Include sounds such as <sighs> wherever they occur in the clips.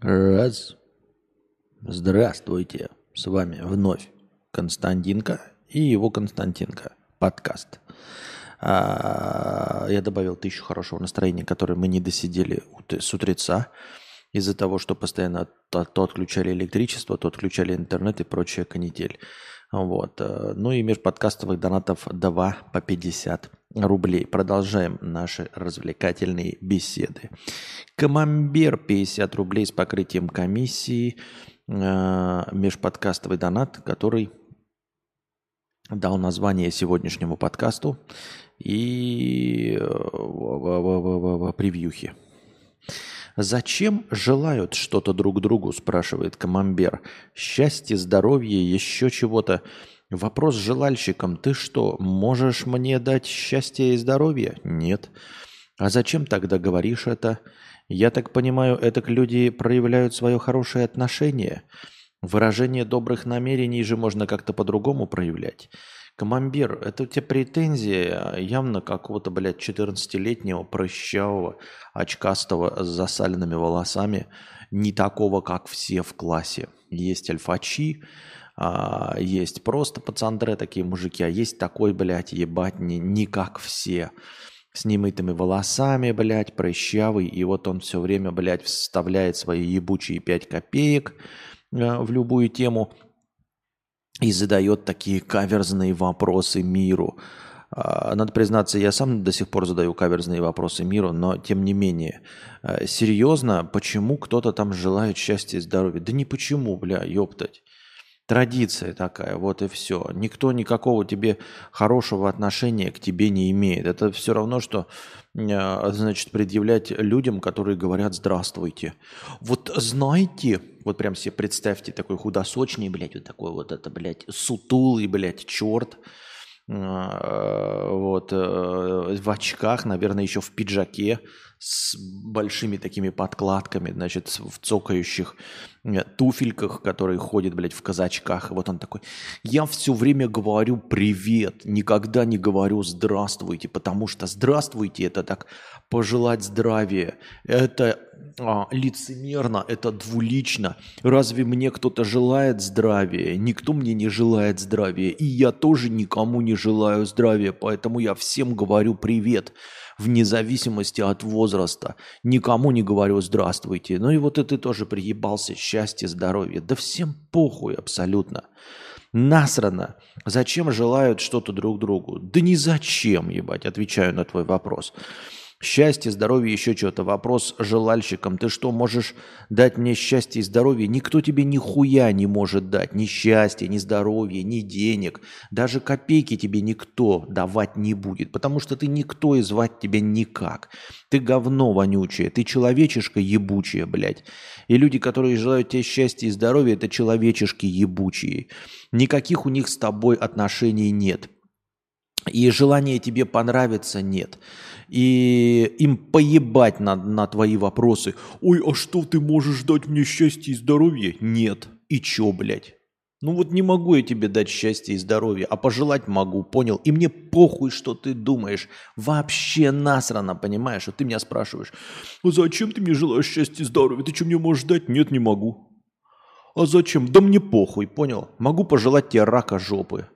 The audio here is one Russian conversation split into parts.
Раз. Здравствуйте. С вами вновь Константинка и его Константинка. Подкаст. А, я добавил тысячу хорошего настроения, которое мы не досидели с утреца из-за того, что постоянно то, то отключали электричество, то отключали интернет и прочая канитель. Вот. Э, ну и межподкастовых донатов 2 по 50 рублей. Продолжаем наши развлекательные беседы. Камамбер 50 рублей с покрытием комиссии. Э, межподкастовый донат, который дал название сегодняшнему подкасту и э, превьюхи. «Зачем желают что-то друг другу?» – спрашивает Камамбер. «Счастье, здоровье, еще чего-то. Вопрос с желальщиком. Ты что, можешь мне дать счастье и здоровье?» «Нет». «А зачем тогда говоришь это?» «Я так понимаю, это люди проявляют свое хорошее отношение. Выражение добрых намерений же можно как-то по-другому проявлять». Камамбер, это у тебя претензия явно какого-то, блядь, 14-летнего прыщавого, очкастого с засаленными волосами, не такого, как все в классе. Есть альфачи, а, есть просто пацандре такие мужики, а есть такой, блядь, ебать, не, не как все. С немытыми волосами, блядь, прыщавый, и вот он все время, блядь, вставляет свои ебучие 5 копеек э, в любую тему – и задает такие каверзные вопросы миру. А, надо признаться, я сам до сих пор задаю каверзные вопросы миру, но тем не менее. А, серьезно, почему кто-то там желает счастья и здоровья? Да не почему, бля, ёптать. Традиция такая, вот и все. Никто никакого тебе хорошего отношения к тебе не имеет. Это все равно, что а, значит, предъявлять людям, которые говорят «здравствуйте». Вот знаете, вот прям себе представьте, такой худосочный, блядь, вот такой вот это, блядь, сутулый, блядь, черт, а, вот, э, в очках, наверное, еще в пиджаке, с большими такими подкладками, значит, в цокающих туфельках, которые ходят, блядь, в казачках. И вот он такой, я все время говорю привет, никогда не говорю здравствуйте, потому что здравствуйте это так пожелать здравия, это а, лицемерно, это двулично. Разве мне кто-то желает здравия? Никто мне не желает здравия, и я тоже никому не желаю здравия, поэтому я всем говорю привет вне зависимости от возраста. Никому не говорю «здравствуйте». Ну и вот это ты тоже приебался, счастье, здоровье. Да всем похуй абсолютно. Насрано. Зачем желают что-то друг другу? Да ни зачем, ебать, отвечаю на твой вопрос. Счастье, здоровье, еще что-то. Вопрос желальщикам. Ты что, можешь дать мне счастье и здоровье? Никто тебе нихуя не может дать. Ни счастья, ни здоровья, ни денег. Даже копейки тебе никто давать не будет. Потому что ты никто и звать тебя никак. Ты говно вонючее. Ты человечишка ебучая, блядь. И люди, которые желают тебе счастья и здоровья, это человечешки ебучие. Никаких у них с тобой отношений нет. И желания тебе понравиться нет и им поебать на, на твои вопросы. Ой, а что ты можешь дать мне счастье и здоровье? Нет. И чё, блядь? Ну вот не могу я тебе дать счастье и здоровье, а пожелать могу, понял? И мне похуй, что ты думаешь. Вообще насрано, понимаешь? Вот ты меня спрашиваешь, а зачем ты мне желаешь счастья и здоровья? Ты что мне можешь дать? Нет, не могу. А зачем? Да мне похуй, понял? Могу пожелать тебе рака жопы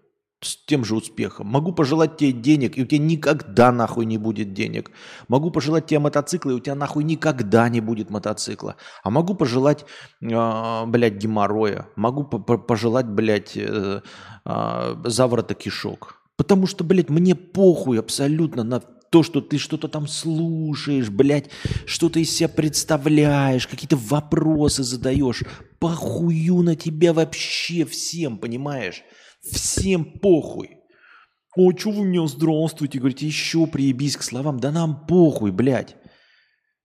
с тем же успехом. Могу пожелать тебе денег, и у тебя никогда нахуй не будет денег. Могу пожелать тебе мотоцикла, и у тебя нахуй никогда не будет мотоцикла. А могу пожелать, э, блядь, геморроя. Могу пожелать, блядь, э, э, заворота кишок. Потому что, блядь, мне похуй абсолютно на то, что ты что-то там слушаешь, блядь, что-то из себя представляешь, какие-то вопросы задаешь. Похую на тебя вообще всем, понимаешь? Всем похуй. О, что вы мне здравствуйте, говорите, еще приебись к словам. Да нам похуй, блядь.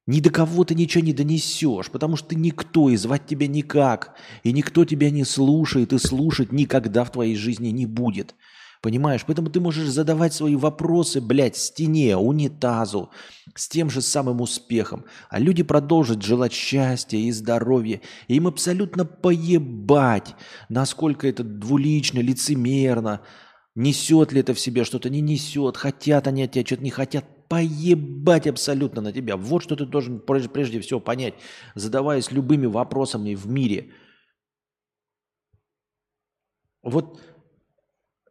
Ни до кого ты ничего не донесешь, потому что ты никто, и звать тебя никак. И никто тебя не слушает, и слушать никогда в твоей жизни не будет. Понимаешь? Поэтому ты можешь задавать свои вопросы, блядь, стене, унитазу, с тем же самым успехом. А люди продолжат желать счастья и здоровья. И им абсолютно поебать, насколько это двулично, лицемерно, несет ли это в себе что-то, не несет, хотят они от тебя, что-то не хотят. поебать абсолютно на тебя. Вот что ты должен прежде, всего понять, задаваясь любыми вопросами в мире. Вот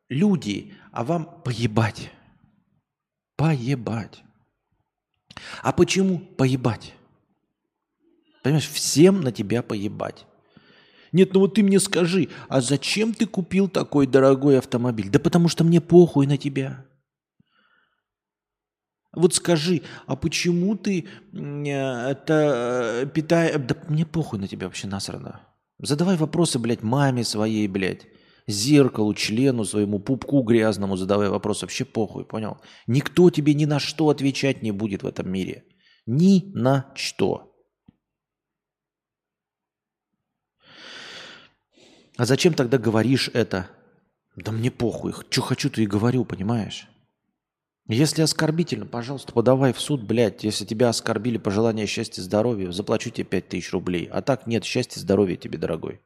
люди, а вам поебать. Поебать. А почему поебать? Понимаешь, всем на тебя поебать. Нет, ну вот ты мне скажи, а зачем ты купил такой дорогой автомобиль? Да потому что мне похуй на тебя. Вот скажи, а почему ты э, это э, питаешь... Да мне похуй на тебя вообще насрано. Задавай вопросы, блядь, маме своей, блядь, зеркалу, члену своему, пупку грязному задавай вопрос. Вообще похуй, понял? Никто тебе ни на что отвечать не будет в этом мире. Ни на что. А зачем тогда говоришь это? Да мне похуй. Что хочу, то и говорю, понимаешь? Если оскорбительно, пожалуйста, подавай в суд, блядь. Если тебя оскорбили, пожелание счастья, здоровья, заплачу тебе 5 тысяч рублей. А так нет, счастья, здоровья тебе, дорогой.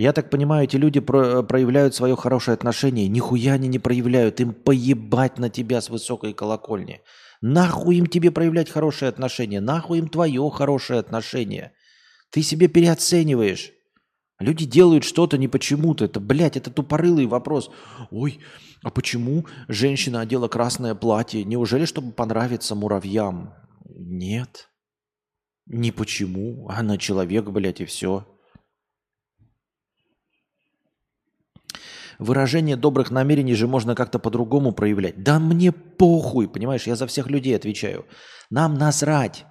Я так понимаю, эти люди про- проявляют свое хорошее отношение. Нихуя они не проявляют. Им поебать на тебя с высокой колокольни. Нахуй им тебе проявлять хорошее отношение? Нахуй им твое хорошее отношение? Ты себе переоцениваешь. Люди делают что-то не почему-то. Это, блядь, это тупорылый вопрос. Ой, а почему женщина одела красное платье? Неужели, чтобы понравиться муравьям? Нет. Не почему. Она человек, блядь, и все. Выражение добрых намерений же можно как-то по-другому проявлять. Да мне похуй, понимаешь, я за всех людей отвечаю. Нам насрать,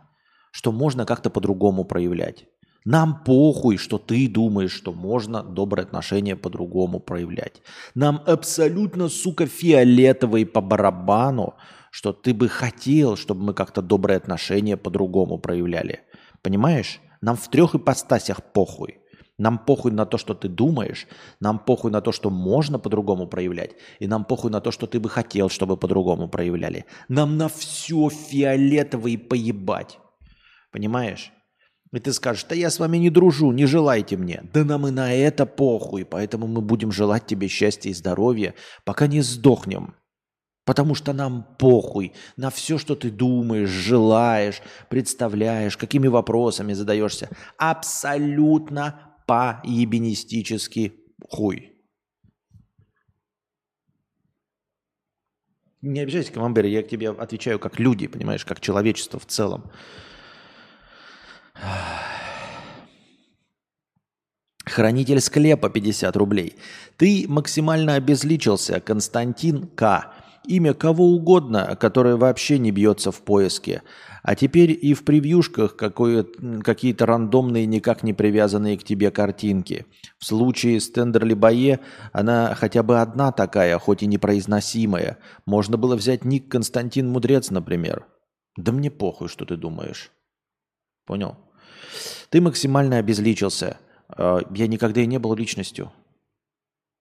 что можно как-то по-другому проявлять. Нам похуй, что ты думаешь, что можно доброе отношение по-другому проявлять. Нам абсолютно, сука, фиолетовый по барабану, что ты бы хотел, чтобы мы как-то доброе отношение по-другому проявляли. Понимаешь? Нам в трех ипостасях похуй. Нам похуй на то, что ты думаешь, нам похуй на то, что можно по-другому проявлять, и нам похуй на то, что ты бы хотел, чтобы по-другому проявляли. Нам на все фиолетово поебать. Понимаешь? И ты скажешь, да я с вами не дружу, не желайте мне. Да нам и на это похуй, поэтому мы будем желать тебе счастья и здоровья, пока не сдохнем. Потому что нам похуй на все, что ты думаешь, желаешь, представляешь, какими вопросами задаешься. Абсолютно по-ебенистически хуй. Не обижайся, Камамбер, я к тебе отвечаю как люди, понимаешь, как человечество в целом. Хранитель склепа 50 рублей. Ты максимально обезличился, Константин К. Имя кого угодно, которое вообще не бьется в поиске. А теперь и в превьюшках какие-то рандомные, никак не привязанные к тебе картинки. В случае с Тендерли Бае она хотя бы одна такая, хоть и непроизносимая. Можно было взять ник Константин Мудрец, например. Да мне похуй, что ты думаешь. Понял? Ты максимально обезличился. А, я никогда и не был личностью.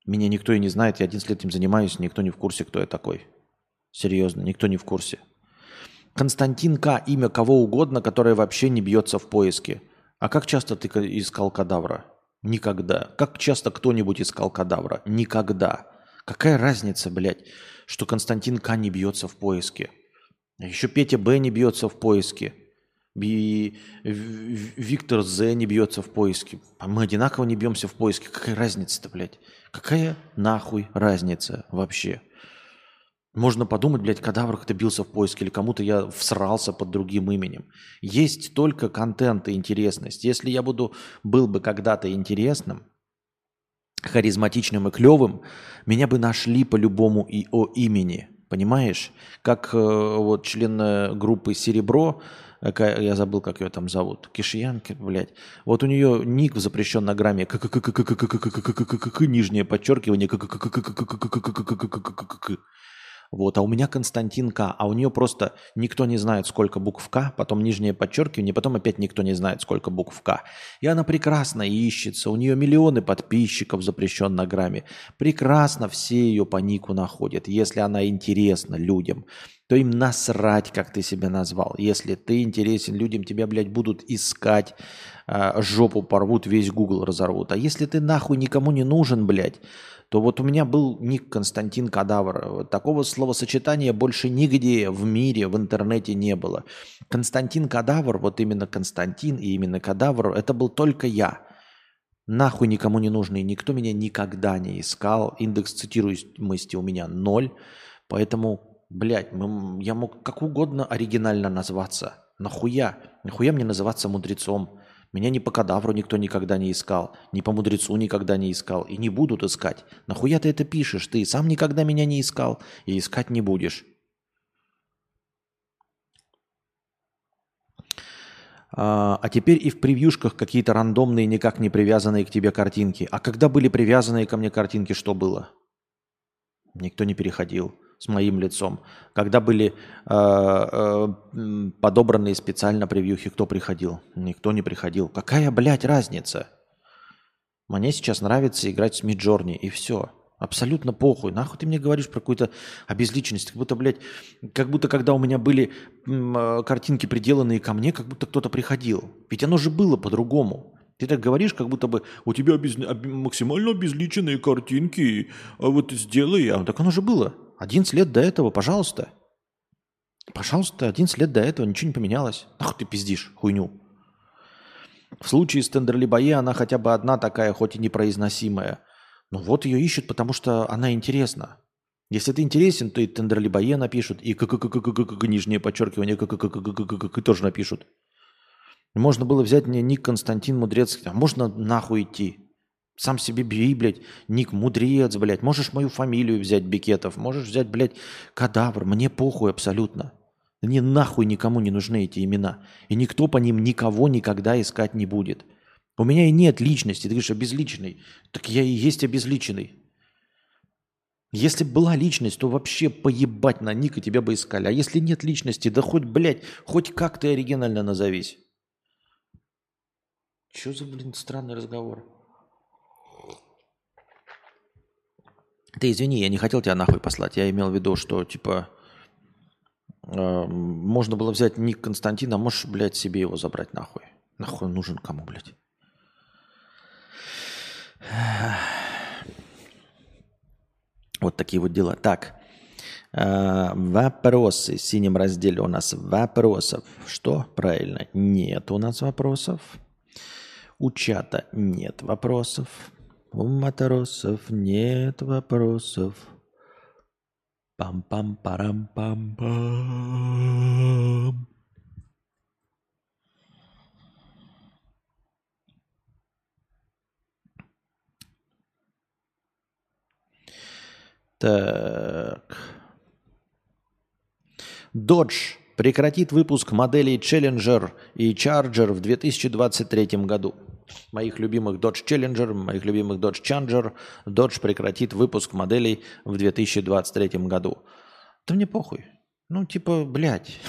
Меня никто и не знает. Я 11 лет этим занимаюсь, никто не в курсе, кто я такой. Серьезно, никто не в курсе. Константин К. Имя кого угодно, которое вообще не бьется в поиске. А как часто ты искал кадавра? Никогда. Как часто кто-нибудь искал кадавра? Никогда. Какая разница, блядь, что Константин К. не бьется в поиске? Еще Петя Б. не бьется в поиске. И Виктор З не бьется в поиске. А мы одинаково не бьемся в поиске. Какая разница-то, блядь? Какая нахуй разница вообще? Можно подумать, блядь, кадавр как-то бился в поиске, или кому-то я всрался под другим именем. Есть только контент и интересность. Если я буду, был бы когда-то интересным, харизматичным и клевым, меня бы нашли по любому и о имени. Понимаешь? Как э, вот член э, группы «Серебро», я забыл, как ее там зовут, Кишьянка, блядь. Вот у нее ник запрещен на грамме, нижнее подчеркивание, вот, а у меня Константин К, а у нее просто никто не знает, сколько букв К, потом нижнее подчеркивание, потом опять никто не знает, сколько букв К. И она прекрасно ищется, у нее миллионы подписчиков запрещен на грамме. Прекрасно все ее по нику находят, если она интересна людям. то им насрать, как ты себя назвал. Если ты интересен людям, тебя, блядь, будут искать, э, жопу порвут, весь Google разорвут. А если ты нахуй никому не нужен, блядь, то вот у меня был ник Константин Кадавр. Такого словосочетания больше нигде в мире, в интернете не было. Константин Кадавр, вот именно Константин и именно Кадавр, это был только я. Нахуй никому не нужный, никто меня никогда не искал. Индекс цитируемости у меня ноль. Поэтому, блядь, я мог как угодно оригинально назваться. Нахуя? Нахуя мне называться мудрецом? Меня ни по кадавру никто никогда не искал, ни по мудрецу никогда не искал и не будут искать. Нахуя ты это пишешь? Ты сам никогда меня не искал и искать не будешь. А, а теперь и в превьюшках какие-то рандомные, никак не привязанные к тебе картинки. А когда были привязанные ко мне картинки, что было? Никто не переходил с моим лицом. Когда были э, э, подобранные специально превьюхи, кто приходил? Никто не приходил. Какая, блядь, разница? Мне сейчас нравится играть с Миджорни, и все. Абсолютно похуй. Нахуй ты мне говоришь про какую-то обезличенность? Как будто, блядь, как будто когда у меня были м, картинки приделанные ко мне, как будто кто-то приходил. Ведь оно же было по-другому. Ты так говоришь, как будто бы у тебя обез... максимально обезличенные картинки, а вот сделай. А так оно же было. 11 лет до этого, пожалуйста. Пожалуйста, 11 лет до этого ничего не поменялось. Ах ты пиздишь хуйню. В случае с Тендерлибае она хотя бы одна такая, хоть и непроизносимая. Но вот ее ищут, потому что она интересна. Если ты интересен, то и Тендерлибае напишут, и нижнее подчеркивание к тоже напишут. Можно было взять мне ник Константин Мудрецкий, а можно нахуй идти. Сам себе бери, блядь, ник мудрец, блядь. Можешь мою фамилию взять, Бикетов. Можешь взять, блядь, кадавр. Мне похуй абсолютно. Мне нахуй никому не нужны эти имена. И никто по ним никого никогда искать не будет. У меня и нет личности. Ты говоришь, обезличенный. Так я и есть обезличенный. Если бы была личность, то вообще поебать на ник и тебя бы искали. А если нет личности, да хоть, блядь, хоть как ты оригинально назовись. Что за, блин, странный разговор? Ты извини, я не хотел тебя нахуй послать. Я имел в виду, что типа э, можно было взять ник Константина, а можешь, блядь, себе его забрать нахуй. Нахуй нужен кому, блядь. <sighs> Вот такие вот дела. Так, э, вопросы в синем разделе у нас вопросов. Что? Правильно, нет у нас вопросов. У чата нет вопросов. У матросов нет вопросов. Пам-пам-парам-пам-пам. Так. Dodge прекратит выпуск моделей Challenger и Charger в 2023 году моих любимых Dodge Challenger, моих любимых Dodge Challenger, Dodge прекратит выпуск моделей в 2023 году. Да мне похуй. Ну, типа, блядь. <laughs>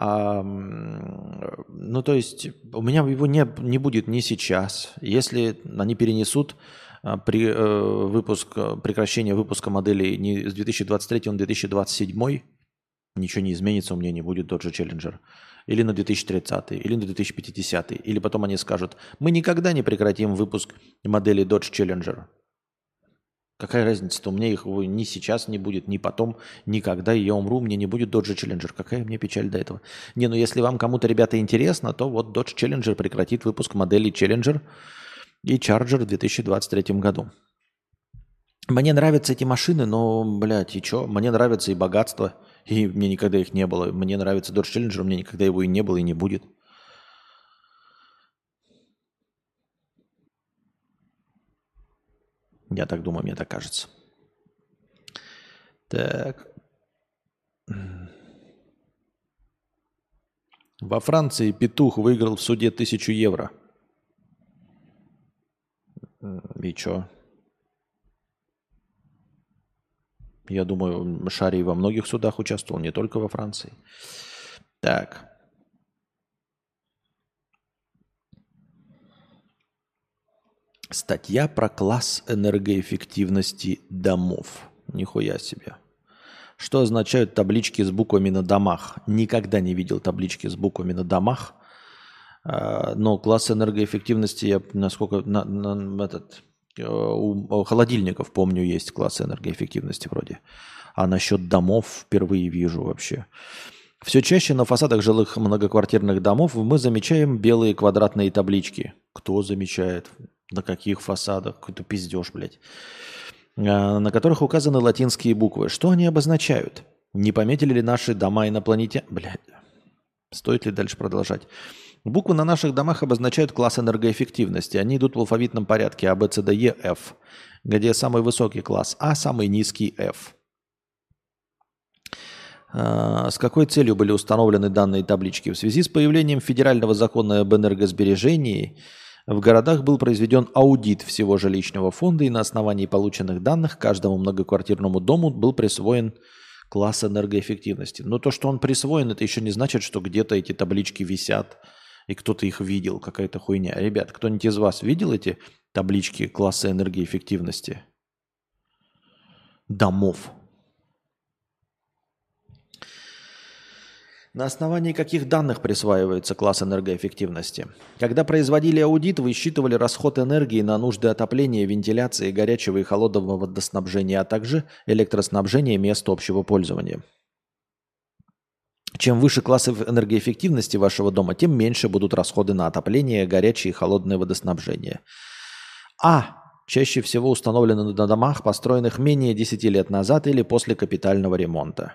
Ну, то есть, у меня его не, не будет ни сейчас. Если они перенесут а, при, э, выпуск, прекращение выпуска моделей не с 2023 на 2027, ничего не изменится, у меня не будет Dodge Challenger или на 2030, или на 2050, или потом они скажут, мы никогда не прекратим выпуск модели Dodge Challenger. Какая разница-то? У меня их ни сейчас не будет, ни потом, никогда я умру, мне не будет Dodge Challenger. Какая мне печаль до этого? Не, ну если вам кому-то, ребята, интересно, то вот Dodge Challenger прекратит выпуск модели Challenger и Charger в 2023 году. Мне нравятся эти машины, но, блядь, и чё? Мне нравится и богатство – и мне никогда их не было. Мне нравится Dodge Challenger, меня никогда его и не было, и не будет. Я так думаю, мне так кажется. Так. Во Франции петух выиграл в суде тысячу евро. И чё? Я думаю, Шарий во многих судах участвовал, не только во Франции. Так. Статья про класс энергоэффективности домов. Нихуя себе. Что означают таблички с буквами на домах? Никогда не видел таблички с буквами на домах. А, но класс энергоэффективности, я насколько на, на, этот, у холодильников, помню, есть класс энергоэффективности вроде. А насчет домов впервые вижу вообще. Все чаще на фасадах жилых многоквартирных домов мы замечаем белые квадратные таблички. Кто замечает? На каких фасадах? Какой-то пиздеж, блядь. А, на которых указаны латинские буквы. Что они обозначают? Не пометили ли наши дома инопланетян? Блядь. Стоит ли дальше продолжать? Буквы на наших домах обозначают класс энергоэффективности. Они идут в алфавитном порядке А, Б, С, Д, Е, Ф, где самый высокий класс А, самый низкий F. А, с какой целью были установлены данные таблички? В связи с появлением федерального закона об энергосбережении в городах был произведен аудит всего жилищного фонда, и на основании полученных данных каждому многоквартирному дому был присвоен класс энергоэффективности. Но то, что он присвоен, это еще не значит, что где-то эти таблички висят и кто-то их видел, какая-то хуйня. Ребят, кто-нибудь из вас видел эти таблички класса энергоэффективности? Домов. На основании каких данных присваивается класс энергоэффективности? Когда производили аудит, высчитывали расход энергии на нужды отопления, вентиляции, горячего и холодного водоснабжения, а также электроснабжения мест общего пользования. Чем выше класс энергоэффективности вашего дома, тем меньше будут расходы на отопление, горячее и холодное водоснабжение. А. Чаще всего установлены на домах, построенных менее 10 лет назад или после капитального ремонта.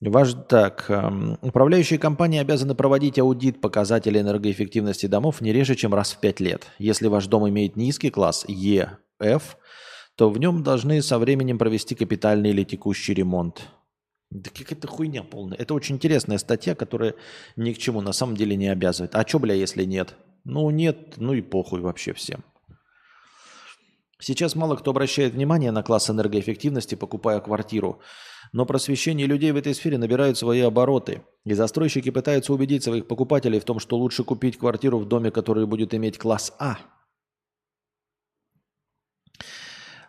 Ваш, так, эм, управляющие компании обязаны проводить аудит показателей энергоэффективности домов не реже, чем раз в 5 лет. Если ваш дом имеет низкий класс ЕФ, то в нем должны со временем провести капитальный или текущий ремонт. Да какая-то хуйня полная. Это очень интересная статья, которая ни к чему на самом деле не обязывает. А что, бля, если нет? Ну, нет, ну и похуй вообще всем. Сейчас мало кто обращает внимание на класс энергоэффективности, покупая квартиру. Но просвещение людей в этой сфере набирает свои обороты. И застройщики пытаются убедить своих покупателей в том, что лучше купить квартиру в доме, который будет иметь класс А,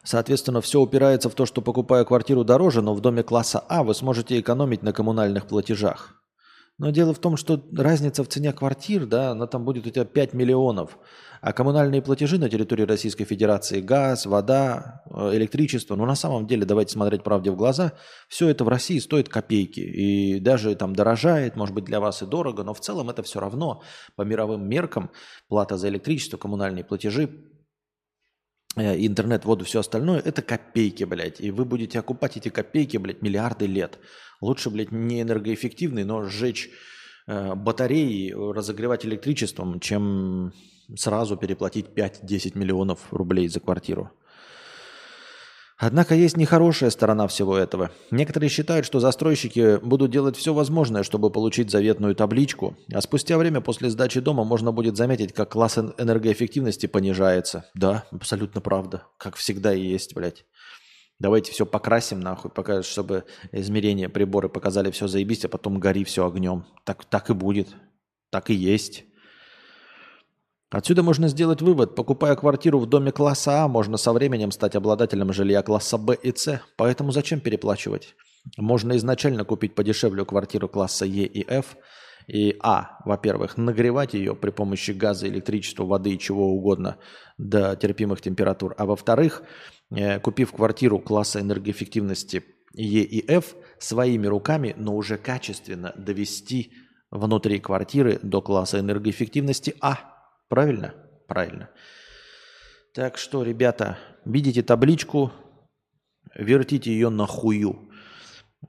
Соответственно, все упирается в то, что покупая квартиру дороже, но в доме класса А вы сможете экономить на коммунальных платежах. Но дело в том, что разница в цене квартир, да, она там будет у тебя 5 миллионов. А коммунальные платежи на территории Российской Федерации, газ, вода, э, электричество, ну на самом деле, давайте смотреть правде в глаза, все это в России стоит копейки. И даже там дорожает, может быть для вас и дорого, но в целом это все равно по мировым меркам плата за электричество, коммунальные платежи интернет, воду, все остальное, это копейки, блядь. И вы будете окупать эти копейки, блядь, миллиарды лет. Лучше, блядь, не энергоэффективный, но сжечь э, батареи, разогревать электричеством, чем сразу переплатить 5-10 миллионов рублей за квартиру. Однако есть нехорошая сторона всего этого. Некоторые считают, что застройщики будут делать все возможное, чтобы получить заветную табличку, а спустя время после сдачи дома можно будет заметить, как класс энергоэффективности понижается. Да, абсолютно правда. Как всегда и есть, блядь. Давайте все покрасим нахуй, пока, чтобы измерения, приборы показали все заебись, а потом гори все огнем. Так, так и будет. Так и есть. Отсюда можно сделать вывод. Покупая квартиру в доме класса А, можно со временем стать обладателем жилья класса Б и С. Поэтому зачем переплачивать? Можно изначально купить подешевле квартиру класса Е и Ф. И А, во-первых, нагревать ее при помощи газа, электричества, воды и чего угодно до терпимых температур. А во-вторых, э, купив квартиру класса энергоэффективности Е и Ф, своими руками, но уже качественно довести внутри квартиры до класса энергоэффективности А – Правильно? Правильно. Так что, ребята, видите табличку, вертите ее на хую.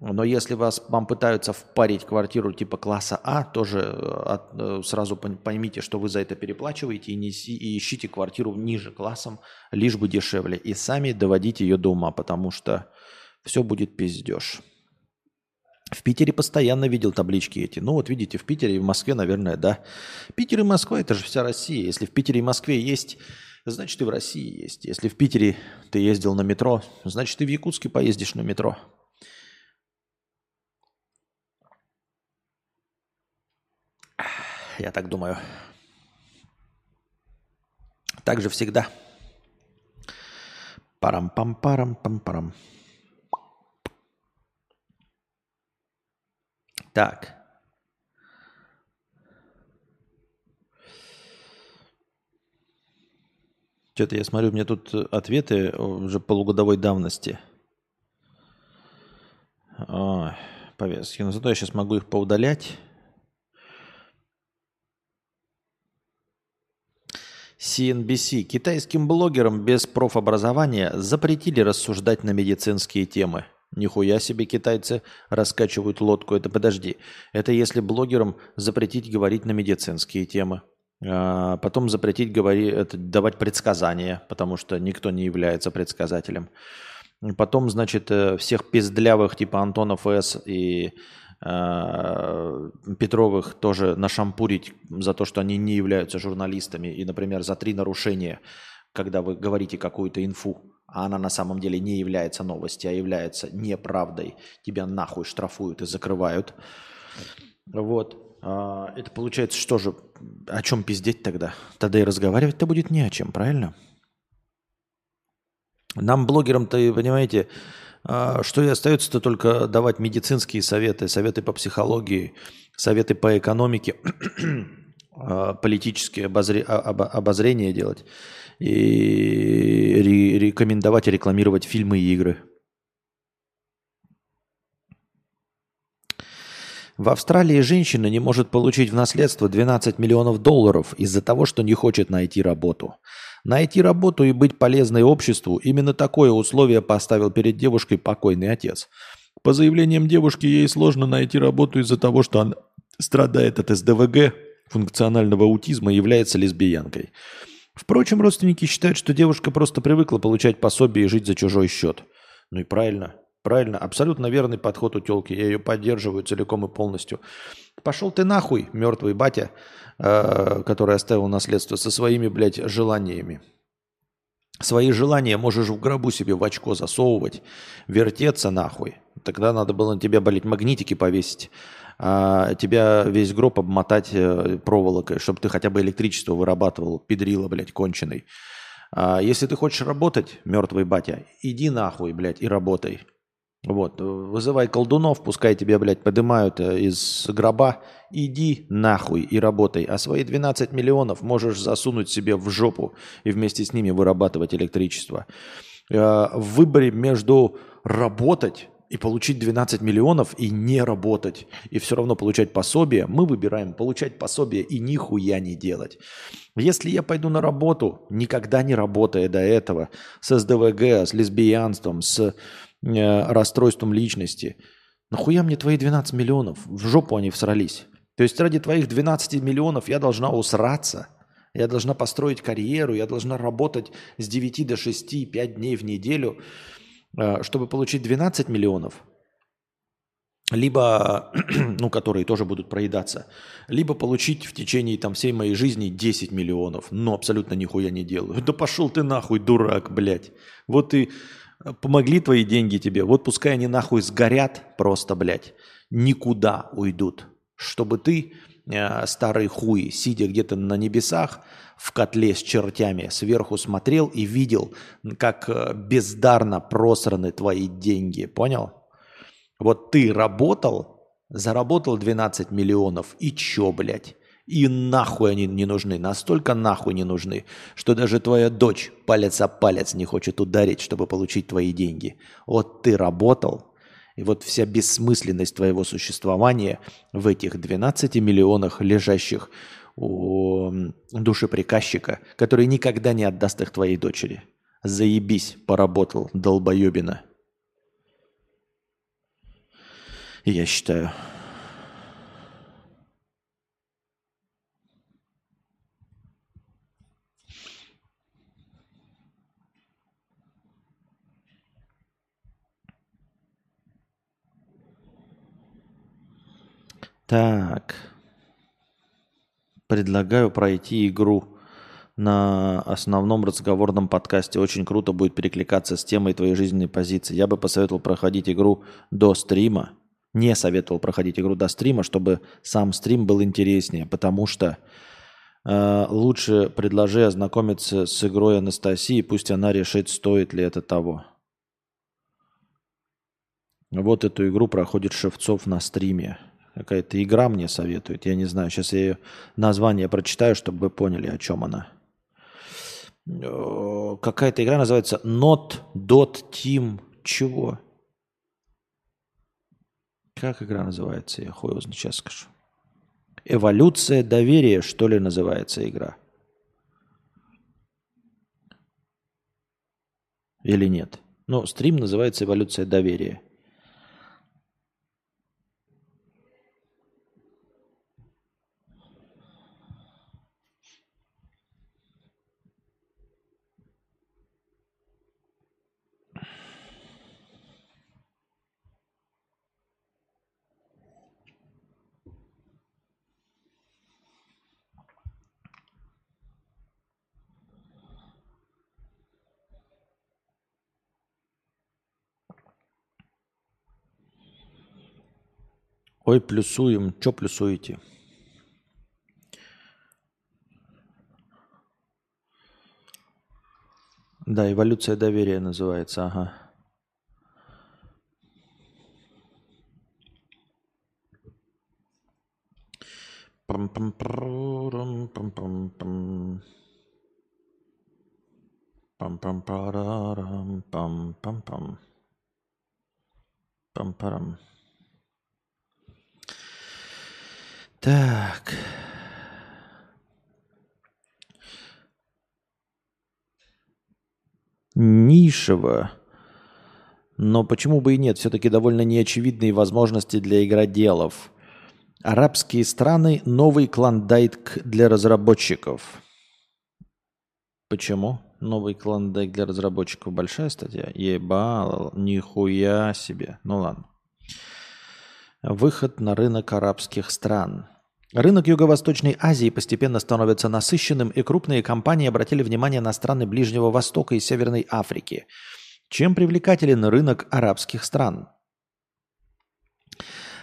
Но если вас, вам пытаются впарить квартиру типа класса А, тоже от, э, сразу поймите, что вы за это переплачиваете и, неси, и ищите квартиру ниже классом, лишь бы дешевле. И сами доводите ее до ума, потому что все будет пиздеж. В Питере постоянно видел таблички эти. Ну вот видите, в Питере и в Москве, наверное, да. Питер и Москва – это же вся Россия. Если в Питере и Москве есть, значит и в России есть. Если в Питере ты ездил на метро, значит и в Якутске поездишь на метро. Я так думаю. Так же всегда. Парам-пам-парам-пам-парам. -пам -парам. Так. Что-то я смотрю, меня тут ответы уже полугодовой давности. Ой, повестки. Но зато я сейчас могу их поудалять. CNBC. Китайским блогерам без профобразования запретили рассуждать на медицинские темы. Нихуя себе китайцы раскачивают лодку. Это подожди. Это если блогерам запретить говорить на медицинские темы. А потом запретить говорить, это, давать предсказания, потому что никто не является предсказателем. Потом, значит, э, всех пиздлявых типа Антонов С и Э, Петровых тоже нашампурить за то, что они не являются журналистами. И, например, за три нарушения, когда вы говорите какую-то инфу, а она на самом деле не является новостью, а является неправдой, тебя нахуй штрафуют и закрывают. Вот. А, это получается, что же, о чем пиздеть тогда? Тогда и разговаривать-то будет не о чем, правильно? Нам, блогерам-то, понимаете, а, что и остается-то только давать медицинские советы, советы по психологии, советы по экономике, <clears throat> а, политические обозре... Обозрения делать и рекомендовать и рекламировать фильмы и игры. В Австралии женщина не может получить в наследство 12 миллионов долларов из-за того, что не хочет найти работу. Найти работу и быть полезной обществу – именно такое условие поставил перед девушкой покойный отец. По заявлениям девушки, ей сложно найти работу из-за того, что она страдает от СДВГ, функционального аутизма и является лесбиянкой. Впрочем, родственники считают, что девушка просто привыкла получать пособие и жить за чужой счет. Ну и правильно, правильно, абсолютно верный подход у телки. Я ее поддерживаю целиком и полностью. Пошел ты нахуй, мертвый батя. Э, который оставил наследство, со своими, блядь, желаниями. Свои желания можешь в гробу себе в очко засовывать, вертеться нахуй. Тогда надо было на тебя, болеть магнитики повесить, а тебя весь гроб обмотать э, проволокой, чтобы ты хотя бы электричество вырабатывал, педрила, блядь, конченый. А если ты хочешь работать, мертвый батя, иди нахуй, блядь, и работай. Вот, вызывай колдунов, пускай тебя, блядь, поднимают э, из гроба. Иди нахуй и работай. А свои 12 миллионов можешь засунуть себе в жопу и вместе с ними вырабатывать электричество. Э, в выборе между работать и получить 12 миллионов и не работать, и все равно получать пособие, мы выбираем получать пособие и нихуя не делать. Если я пойду на работу, никогда не работая до этого, с СДВГ, с лесбиянством, с Э, расстройством личности. Нахуя мне твои 12 миллионов? В жопу они всрались. То есть ради твоих 12 миллионов я должна усраться, я должна построить карьеру, я должна работать с 9 до 6, 5 дней в неделю, чтобы получить 12 миллионов, либо, <clears throat> ну, которые тоже будут проедаться, либо получить в течение там всей моей жизни 10 миллионов, но абсолютно нихуя не делаю. Да пошел ты нахуй, дурак, блядь. Вот и Помогли твои деньги тебе. Вот пускай они нахуй сгорят просто, блядь. Никуда уйдут. Чтобы ты, э, старый хуй, сидя где-то на небесах, в котле с чертями, сверху смотрел и видел, как э, бездарно просраны твои деньги. Понял? Вот ты работал, заработал 12 миллионов, и чё, блядь? И нахуй они не нужны, настолько нахуй не нужны, что даже твоя дочь палец о палец не хочет ударить, чтобы получить твои деньги. Вот ты работал, и вот вся бессмысленность твоего существования в этих 12 миллионах лежащих у душеприказчика, который никогда не отдаст их твоей дочери. Заебись, поработал, долбоебина. Я считаю. Так. Предлагаю пройти игру на основном разговорном подкасте. Очень круто будет перекликаться с темой твоей жизненной позиции. Я бы посоветовал проходить игру до стрима. Не советовал проходить игру до стрима, чтобы сам стрим был интереснее, потому что э, лучше предложи ознакомиться с игрой Анастасии, пусть она решит, стоит ли это того. Вот эту игру проходит Шевцов на стриме. Какая-то игра мне советует. Я не знаю, сейчас я ее название прочитаю, чтобы вы поняли, о чем она. Э, какая-то игра называется Not Dot Team чего? Как игра называется? Я хуй сейчас скажу. Эволюция доверия, что ли, называется игра? Или нет? Ну, стрим называется «Эволюция доверия». Ой, плюсуем. Чё плюсуете? Да, эволюция доверия называется, ага. Пам -пам -пам -пам -пам -пам. Пам-пам-парам, пам-пам-пам. Пам-парам. -пам -пам. Так. Нишево. Но почему бы и нет? Все-таки довольно неочевидные возможности для игроделов. Арабские страны – новый клондайк для разработчиков. Почему? Новый клондайк для разработчиков. Большая статья? Ебал, нихуя себе. Ну ладно. Выход на рынок арабских стран – Рынок Юго-Восточной Азии постепенно становится насыщенным, и крупные компании обратили внимание на страны Ближнего Востока и Северной Африки. Чем привлекателен рынок арабских стран?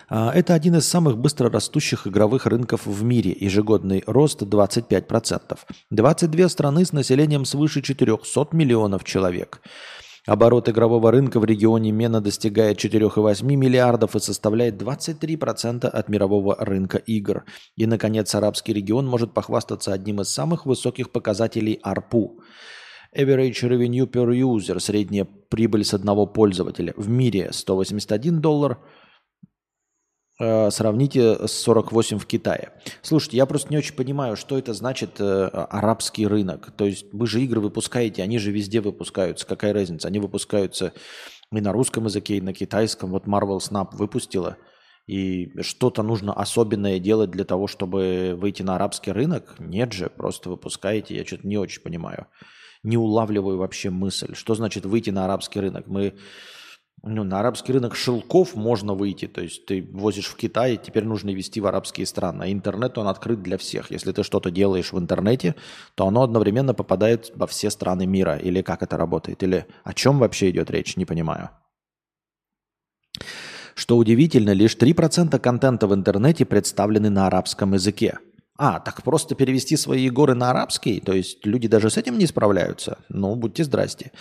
А, это один из самых быстро растущих игровых рынков в мире. Ежегодный рост 25%. 22 страны с населением свыше 400 миллионов человек. Оборот игрового рынка в регионе Мена достигает 4,8 миллиардов и составляет 23% от мирового рынка игр. И, наконец, арабский регион может похвастаться одним из самых высоких показателей ARPU. Average Revenue Per User, средняя прибыль с одного пользователя в мире 181 доллар – сравните с 48 в Китае. Слушайте, я просто не очень понимаю, что это значит э, арабский рынок. То есть вы же игры выпускаете, они же везде выпускаются. Какая разница? Они выпускаются и на русском языке, и на китайском. Вот Marvel Snap выпустила. И что-то нужно особенное делать для того, чтобы выйти на арабский рынок? Нет же, просто выпускаете. Я что-то не очень понимаю. Не улавливаю вообще мысль. Что значит выйти на арабский рынок? Мы ну, на арабский рынок шелков можно выйти, то есть ты возишь в Китай, теперь нужно вести в арабские страны. А интернет, он открыт для всех. Если ты что-то делаешь в интернете, то оно одновременно попадает во все страны мира. Или как это работает? Или о чем вообще идет речь? Не понимаю. Что удивительно, лишь 3% контента в интернете представлены на арабском языке. А, так просто перевести свои горы на арабский? То есть люди даже с этим не справляются? Ну, будьте здрасте.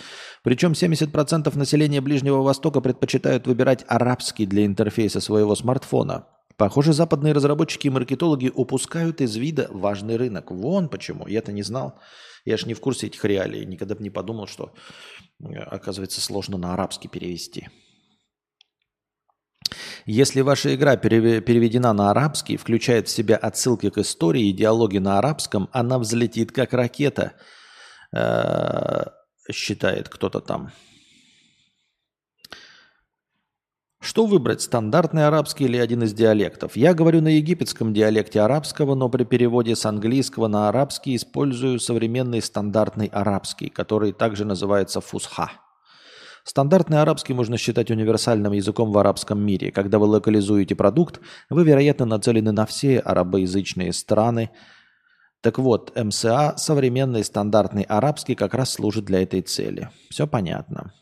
Причем 70% населения Ближнего Востока предпочитают выбирать арабский для интерфейса своего смартфона. Похоже, западные разработчики и маркетологи упускают из вида важный рынок. Вон почему. Я-то не знал. Я ж не в курсе этих реалий. Никогда бы не подумал, что, э, оказывается, сложно на арабский перевести. Если ваша игра переведена на арабский, включает в себя отсылки к истории и диалоги на арабском, она взлетит как ракета, э, считает кто-то там. Что выбрать, стандартный арабский или один из диалектов? Я говорю на египетском диалекте арабского, но при переводе с английского на арабский использую современный стандартный арабский, который также называется фусха. Стандартный арабский можно считать универсальным языком в арабском мире. Когда вы локализуете продукт, вы, вероятно, нацелены на все арабоязычные страны. Так вот, МСА, современный стандартный арабский, как раз служит для этой цели. Все понятно.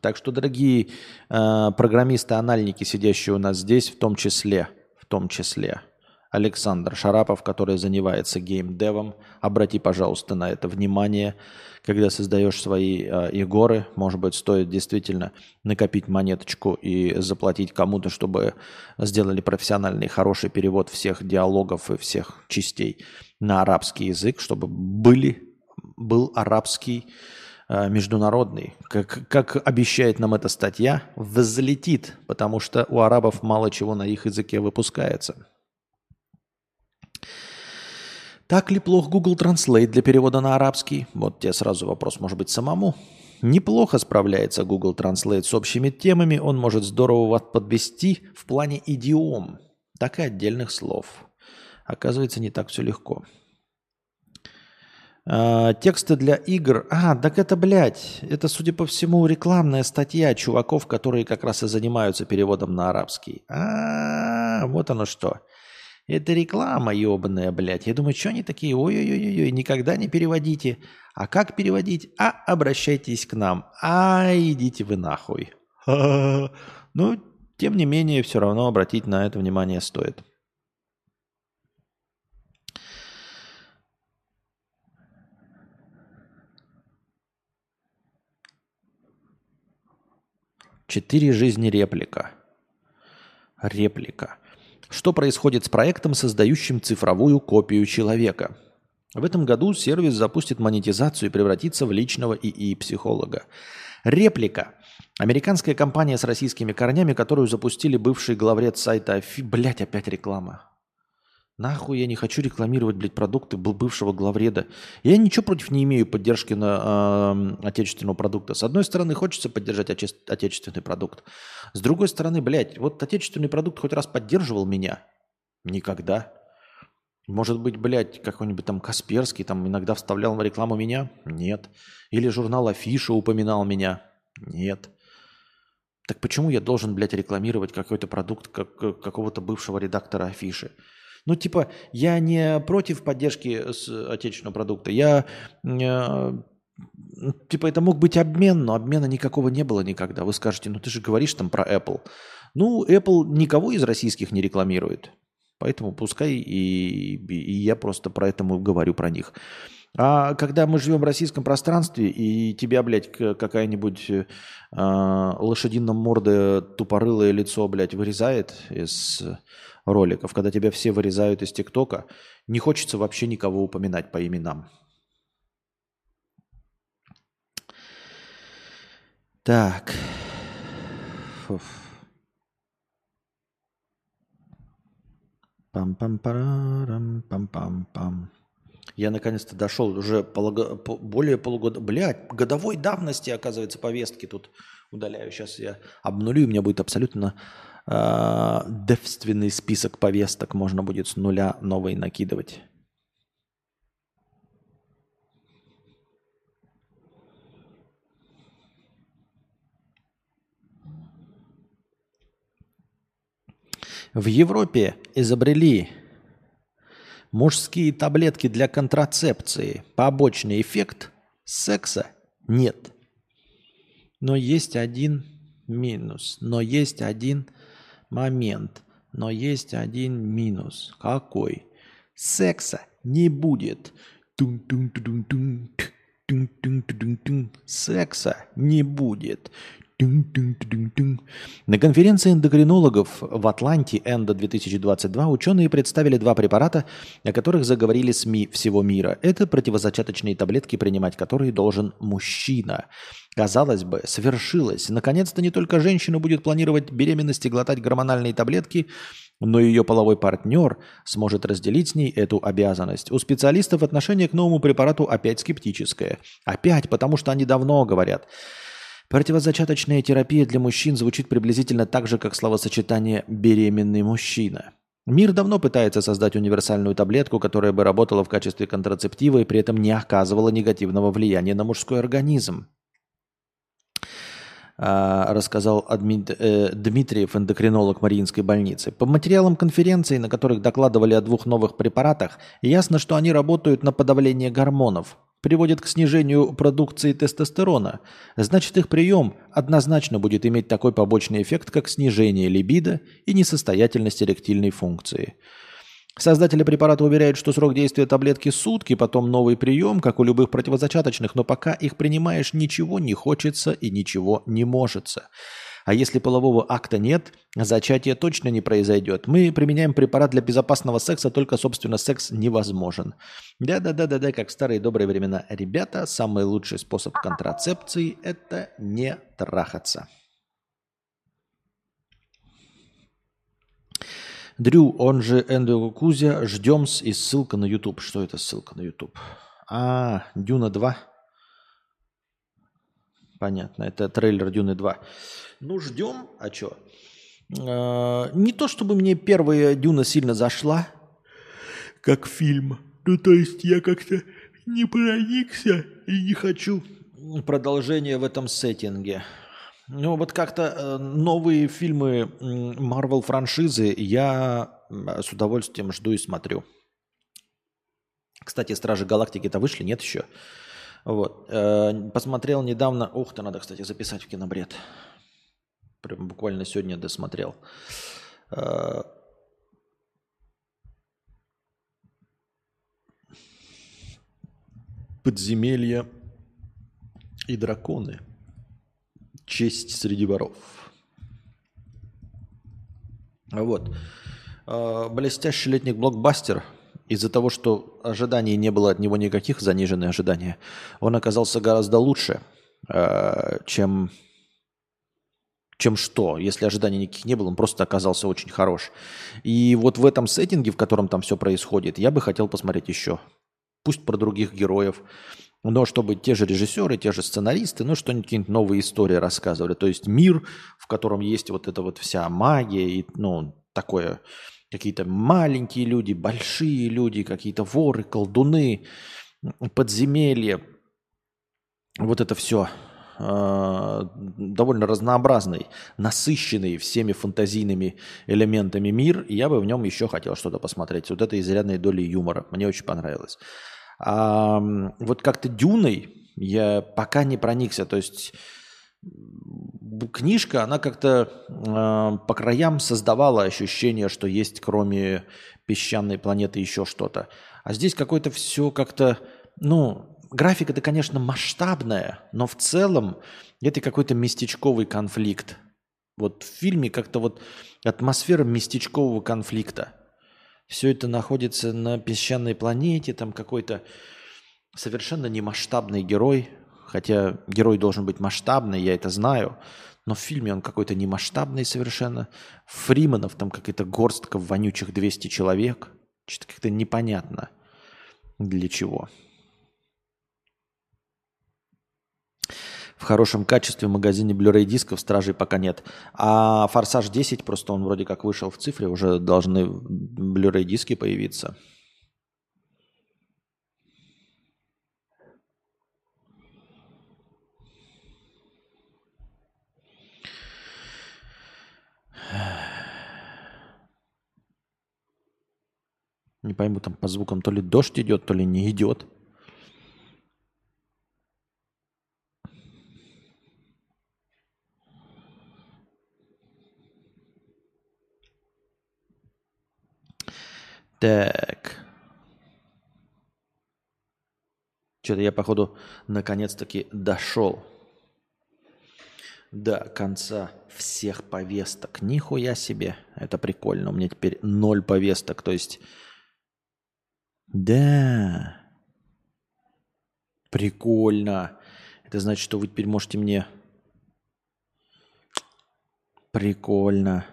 Так что, дорогие э, программисты-анальники, сидящие у нас здесь, в том числе, в том числе, Александр Шарапов, который занимается геймдевом. Обрати, пожалуйста, на это внимание. Когда создаешь свои э, игры, может быть, стоит действительно накопить монеточку и заплатить кому-то, чтобы сделали профессиональный хороший перевод всех диалогов и всех частей на арабский язык, чтобы были, был арабский Э, международный, как, как обещает нам эта статья, взлетит, потому что у арабов мало чего на их языке выпускается. Так ли плох Google Translate для перевода на арабский? Вот тебе сразу вопрос, может быть, самому. Неплохо справляется Google Translate с общими темами, он может здорово вас подвести в плане идиом, так и отдельных слов. Оказывается, не так все легко. А, тексты для игр. А, так это, блядь, это, судя по всему, рекламная статья чуваков, которые как раз и занимаются переводом на арабский. А, вот оно что. Это реклама ебаная, блядь. Я думаю, что они такие, ой-ой-ой-ой, никогда не переводите. А как переводить? А обращайтесь к нам. А идите вы нахуй. <laughs> Ну, тем не менее, все равно обратить на это внимание стоит. Четыре жизни реплика. Реплика. Что происходит с проектом, создающим цифровую копию человека? В этом году сервис запустит монетизацию и превратится в личного ИИ-психолога. Реплика. Американская компания с российскими корнями, которую запустили бывший главред сайта Афи... Блять, опять реклама. Нахуй я не хочу рекламировать, блядь, продукты бывшего главреда. Я ничего против не имею поддержки на э, отечественного продукта. С одной стороны, хочется поддержать отече отечественный продукт. С другой стороны, блядь, вот отечественный продукт хоть раз поддерживал меня? Никогда. Может быть, блядь, какой-нибудь там Касперский там иногда вставлял в рекламу меня? Нет. Или журнал Афиша упоминал меня? Нет. Так почему я должен, блядь, рекламировать какой-то продукт как, какого-то бывшего редактора Афиши? Ну, типа, я не против поддержки с отечественного продукта. Я, э, типа, это мог быть обмен, но обмена никакого не было никогда. Вы скажете, ну ты же говоришь там про Apple. Ну, Apple никого из российских не рекламирует. Поэтому пускай и, и я просто про это говорю про них. А когда мы живем в российском пространстве, и тебя, блядь, какая-нибудь э, лошадином морды тупорылое лицо, блядь, вырезает из роликов, когда тебя все вырезают из ТикТока, не хочется вообще никого упоминать по именам. Так. Пам-пам-парам, пам-пам-пам. Я наконец-то дошел уже полуго... более полугода. Блядь, годовой давности, оказывается, повестки тут удаляю. Сейчас я обнулю, и у меня будет абсолютно э, девственный список повесток. Можно будет с нуля новые накидывать. В Европе изобрели мужские таблетки для контрацепции. Побочный эффект секса нет. Но есть один минус. Но есть один момент. Но есть один минус. Какой? Секса не будет. Секса не будет. На конференции эндокринологов в Атланте Эндо 2022 ученые представили два препарата, о которых заговорили СМИ всего мира. Это противозачаточные таблетки, принимать которые должен мужчина. Казалось бы, свершилось. Наконец-то не только женщина будет планировать беременность и глотать гормональные таблетки, но ее половой партнер сможет разделить с ней эту обязанность. У специалистов отношение к новому препарату опять скептическое. Опять, потому что они давно говорят – Противозачаточная терапия для мужчин звучит приблизительно так же, как словосочетание «беременный мужчина». Мир давно пытается создать универсальную таблетку, которая бы работала в качестве контрацептива и при этом не оказывала негативного влияния на мужской организм. А, рассказал э, Дмитриев, эндокринолог Мариинской больницы. По материалам конференции, на которых докладывали о двух новых препаратах, ясно, что они работают на подавление гормонов, приводит к снижению продукции тестостерона, значит их прием однозначно будет иметь такой побочный эффект, как снижение либидо и несостоятельность эректильной функции. Создатели препарата уверяют, что срок действия таблетки сутки, потом новый прием, как у любых противозачаточных, но пока их принимаешь, ничего не хочется и ничего не можется. А если полового акта нет, зачатие точно не произойдет. Мы применяем препарат для безопасного секса, только, собственно, секс невозможен. Да-да-да-да-да, как в старые добрые времена. Ребята, самый лучший способ контрацепции – это не трахаться. Дрю, он же Эндрю Кузя, ждем и ссылка на YouTube. Что это ссылка на YouTube? А, Дюна 2. Понятно, это трейлер Дюны 2. Ну, ждем, а что? А, не то, чтобы мне первая Дюна сильно зашла, как фильм. Ну, то есть я как-то не проникся и не хочу продолжения в этом сеттинге. Ну, вот как-то э, новые фильмы Marvel франшизы я с удовольствием жду и смотрю. Кстати, Стражи Галактики-то вышли, нет еще? Вот. Э, посмотрел недавно... Ух ты, надо, кстати, записать в кинобред. Прям буквально сегодня досмотрел. Э, Подземелья и драконы – Честь среди воров. Вот. А, блестящий летний блокбастер. Из-за того, что ожиданий не было от него никаких, заниженные ожидания, он оказался гораздо лучше, а, чем, чем что. Если ожиданий никаких не было, он просто оказался очень хорош. И вот в этом сеттинге, в котором там все происходит, я бы хотел посмотреть еще. Пусть про других героев, но чтобы те же режиссеры, те же сценаристы, ну, что-нибудь, какие-нибудь новые истории рассказывали. То есть мир, в котором есть вот эта вот вся магия и, ну, такое, какие-то маленькие люди, большие люди, какие-то воры, колдуны, подземелья. Вот это все э, довольно разнообразный, насыщенный всеми фантазийными элементами мир. И я бы в нем еще хотел что-то посмотреть. Вот это изрядной доли юмора. Мне очень понравилось. А вот как-то Дюной я пока не проникся. То есть книжка, она как-то э, по краям создавала ощущение, что есть кроме песчаной планеты еще что-то. А здесь какое-то все как-то, ну, графика-то, конечно, масштабная, но в целом это какой-то местечковый конфликт. Вот в фильме как-то вот атмосфера местечкового конфликта все это находится на песчаной планете, там какой-то совершенно немасштабный герой, хотя герой должен быть масштабный, я это знаю, но в фильме он какой-то немасштабный совершенно. Фриманов там какая-то горстка вонючих 200 человек. Что-то как-то непонятно для чего. В хорошем качестве в магазине Blu-ray дисков стражей пока нет. А Форсаж 10, просто он вроде как вышел в цифре, уже должны Blu-ray диски появиться. Не пойму, там по звукам то ли дождь идет, то ли не идет. Так. Что-то я, походу, наконец-таки дошел до конца всех повесток. Нихуя себе. Это прикольно. У меня теперь ноль повесток. То есть... Да. Прикольно. Это значит, что вы теперь можете мне... Прикольно.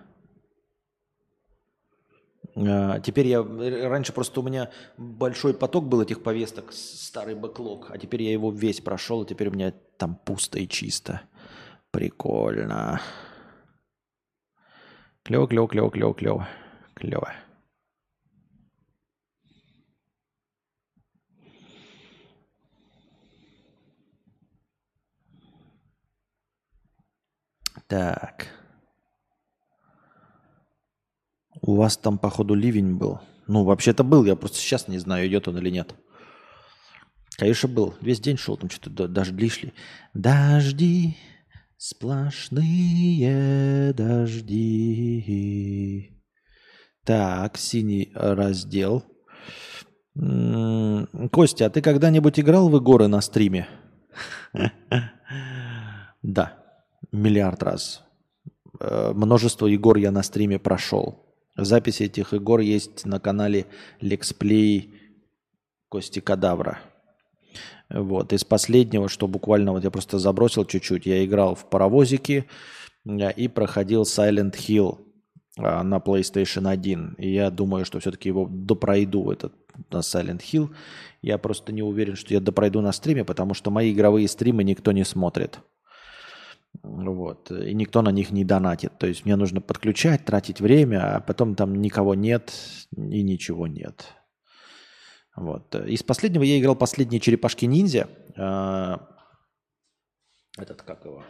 А, теперь я... Раньше просто у меня большой поток был этих повесток, старый бэклог, а теперь я его весь прошел, и теперь у меня там пусто и чисто. Прикольно. Клево, клево, клево, клево, клево. Клево. Так. У вас там, походу, ливень был. Ну, вообще-то был, я просто сейчас не знаю, идет он или нет. Конечно, был. Весь день шел, там что-то дожди шли. Дожди, сплошные дожди. Так, синий раздел. Костя, а ты когда-нибудь играл в игры на стриме? <laughs> Да, миллиард раз. Э, множество игр я на стриме прошел. Записи этих игр есть на канале Lexplay Кости Кадавра. Вот. Из последнего, что буквально вот я просто забросил чуть-чуть, я играл в паровозики э, и проходил Silent Hill э, на PlayStation 1. И я думаю, что все-таки его допройду этот на Silent Hill. Я просто не уверен, что я допройду на стриме, потому что мои игровые стримы никто не смотрит. Вот. И никто на них не донатит. То есть мне нужно подключать, тратить время, а потом там никого нет и ничего нет. Вот. Из последнего я играл последние черепашки ниндзя. А, этот как его?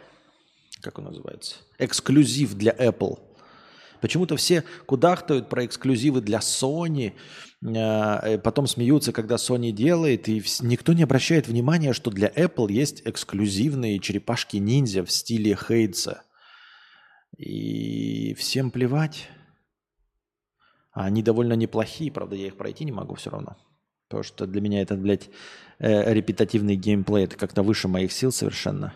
Как он называется? Эксклюзив для Apple. Почему-то все кудахтают про эксклюзивы для Sony, а, потом смеются, когда Sony делает, и никто не обращает внимания, что для Apple есть эксклюзивные черепашки-ниндзя в стиле Хейтса. И всем плевать. А они довольно неплохие, правда, я их пройти не могу все равно. Потому что для меня это, блядь, э, репетативный геймплей, это как-то выше моих сил совершенно.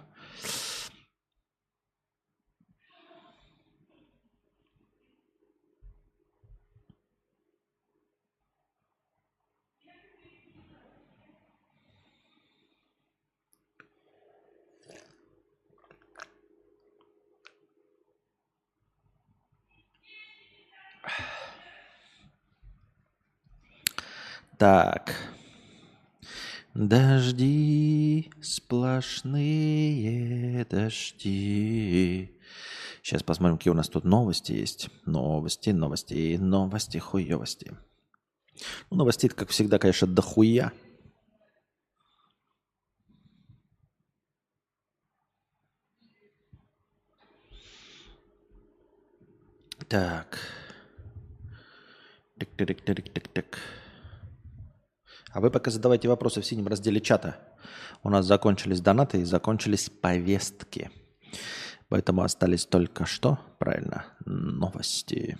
Так. Дожди, сплошные дожди. Сейчас посмотрим, какие у нас тут новости есть. Новости, новости, новости, хуевости. Ну, новости, как всегда, конечно, дохуя. Так. Так-так-так-так-так. А вы пока задавайте вопросы в синем разделе чата. У нас закончились донаты и закончились повестки. Поэтому остались только что, правильно, новости.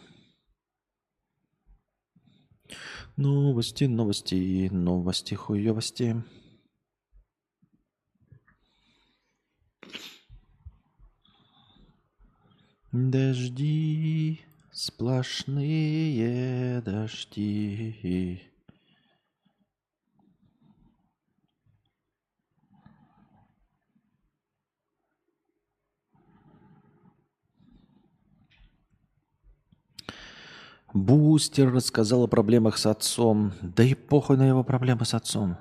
Новости, новости, новости, хуевости. Дожди, сплошные дожди. Бустер рассказал о проблемах с отцом. Да и похуй на его проблемы с отцом.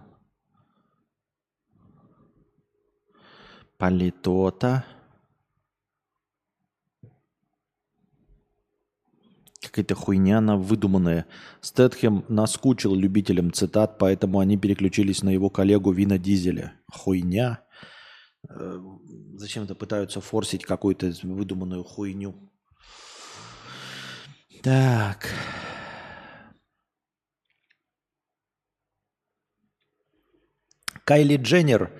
Политота. Какая-то хуйня она выдуманная. Стэтхем наскучил любителям цитат, поэтому они переключились на его коллегу Вина Дизеля. Хуйня. Э, зачем-то пытаются форсить какую-то выдуманную хуйню. Так. Кайли Дженнер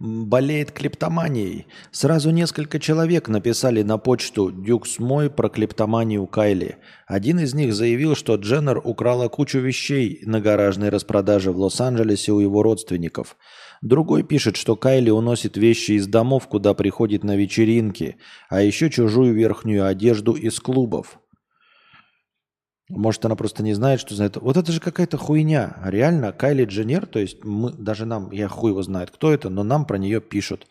болеет клептоманией. Сразу несколько человек написали на почту «Дюкс мой» про клептоманию Кайли. Один из них заявил, что Дженнер украла кучу вещей на гаражной распродаже в Лос-Анджелесе у его родственников. Другой пишет, что Кайли уносит вещи из домов, куда приходит на вечеринки, а еще чужую верхнюю одежду из клубов. Может, она просто не знает, что знает. Вот это же какая-то хуйня. Реально, Кайли Дженнер, то есть мы, даже нам, я хуй его знает, кто это, но нам про нее пишут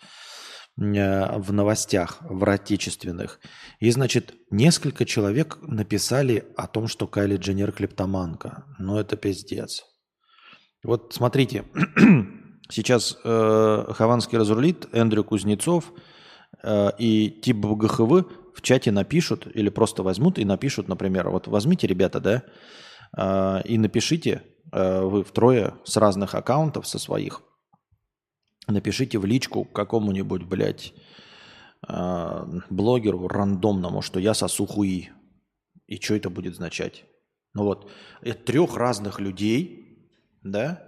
э, в новостях, в отечественных. И, значит, несколько человек написали о том, что Кайли Дженнер клептоманка. Ну, это пиздец. Вот смотрите, <clears throat> сейчас э, Хованский разрулит, Эндрю Кузнецов и Тип ГХВ в чате напишут или просто возьмут и напишут, например, вот возьмите, ребята, да, а, и напишите, а, вы втрое с разных аккаунтов, со своих, напишите в личку какому-нибудь, блядь, блогеру рандомному, что я сосу хуи. И что это будет означать? Ну вот, от трех разных людей, да,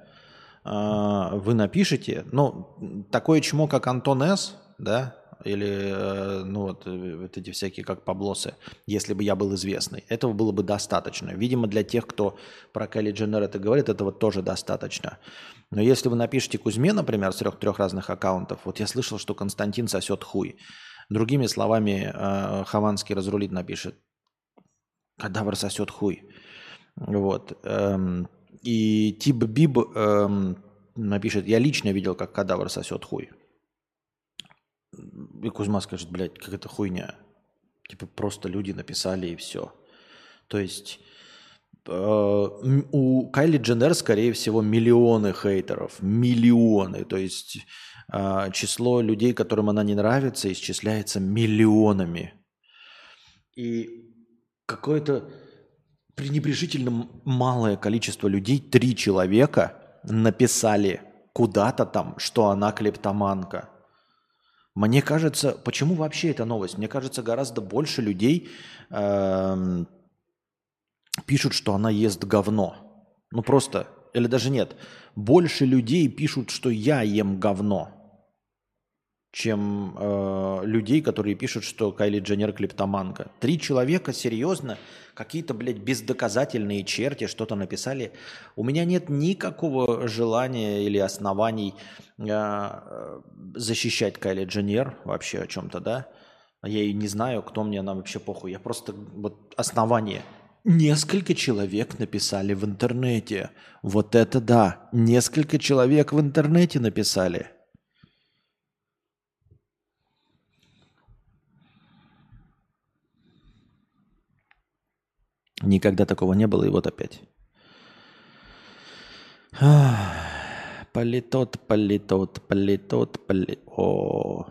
вы напишите, ну, такое чмо, как Антон С., да, или э, ну, вот, э, вот эти всякие как поблосы, если бы я был известный. Этого было бы достаточно. Видимо, для тех, кто про Кайли Дженнер это говорит, этого тоже достаточно. Но если вы напишите Кузьме, например, с трех-трех разных аккаунтов, вот я слышал, что Константин сосет хуй. Другими словами, э, Хованский разрулит, напишет, кадавр сосет хуй. Вот. Эм, и Тип Биб эм, напишет, я лично видел, как кадавр сосет хуй. И Кузьма скажет, блядь, как это хуйня. Типа просто люди написали и все. То есть э, у Кайли Дженнер, скорее всего, миллионы хейтеров. Миллионы. То есть э, число людей, которым она не нравится, исчисляется миллионами. И какое-то пренебрежительно малое количество людей, три человека, написали куда-то там, что она клептоманка. Мне кажется, почему вообще эта новость? Мне кажется, гораздо больше людей э, пишут, что она ест говно. Ну просто, или даже нет. Больше людей пишут, что я ем говно чем э, людей, которые пишут, что Кайли Дженнер клептоманка. Три человека, серьезно, какие-то, блядь, бездоказательные черти что-то написали. У меня нет никакого желания или оснований э, защищать Кайли Дженнер вообще о чем-то, да. Я и не знаю, кто мне, она вообще похуй. Я просто, вот, основание. Несколько человек написали в интернете. Вот это да. Несколько человек в интернете написали. Никогда такого не было, и вот опять. Политот, политот, политот, поли... О.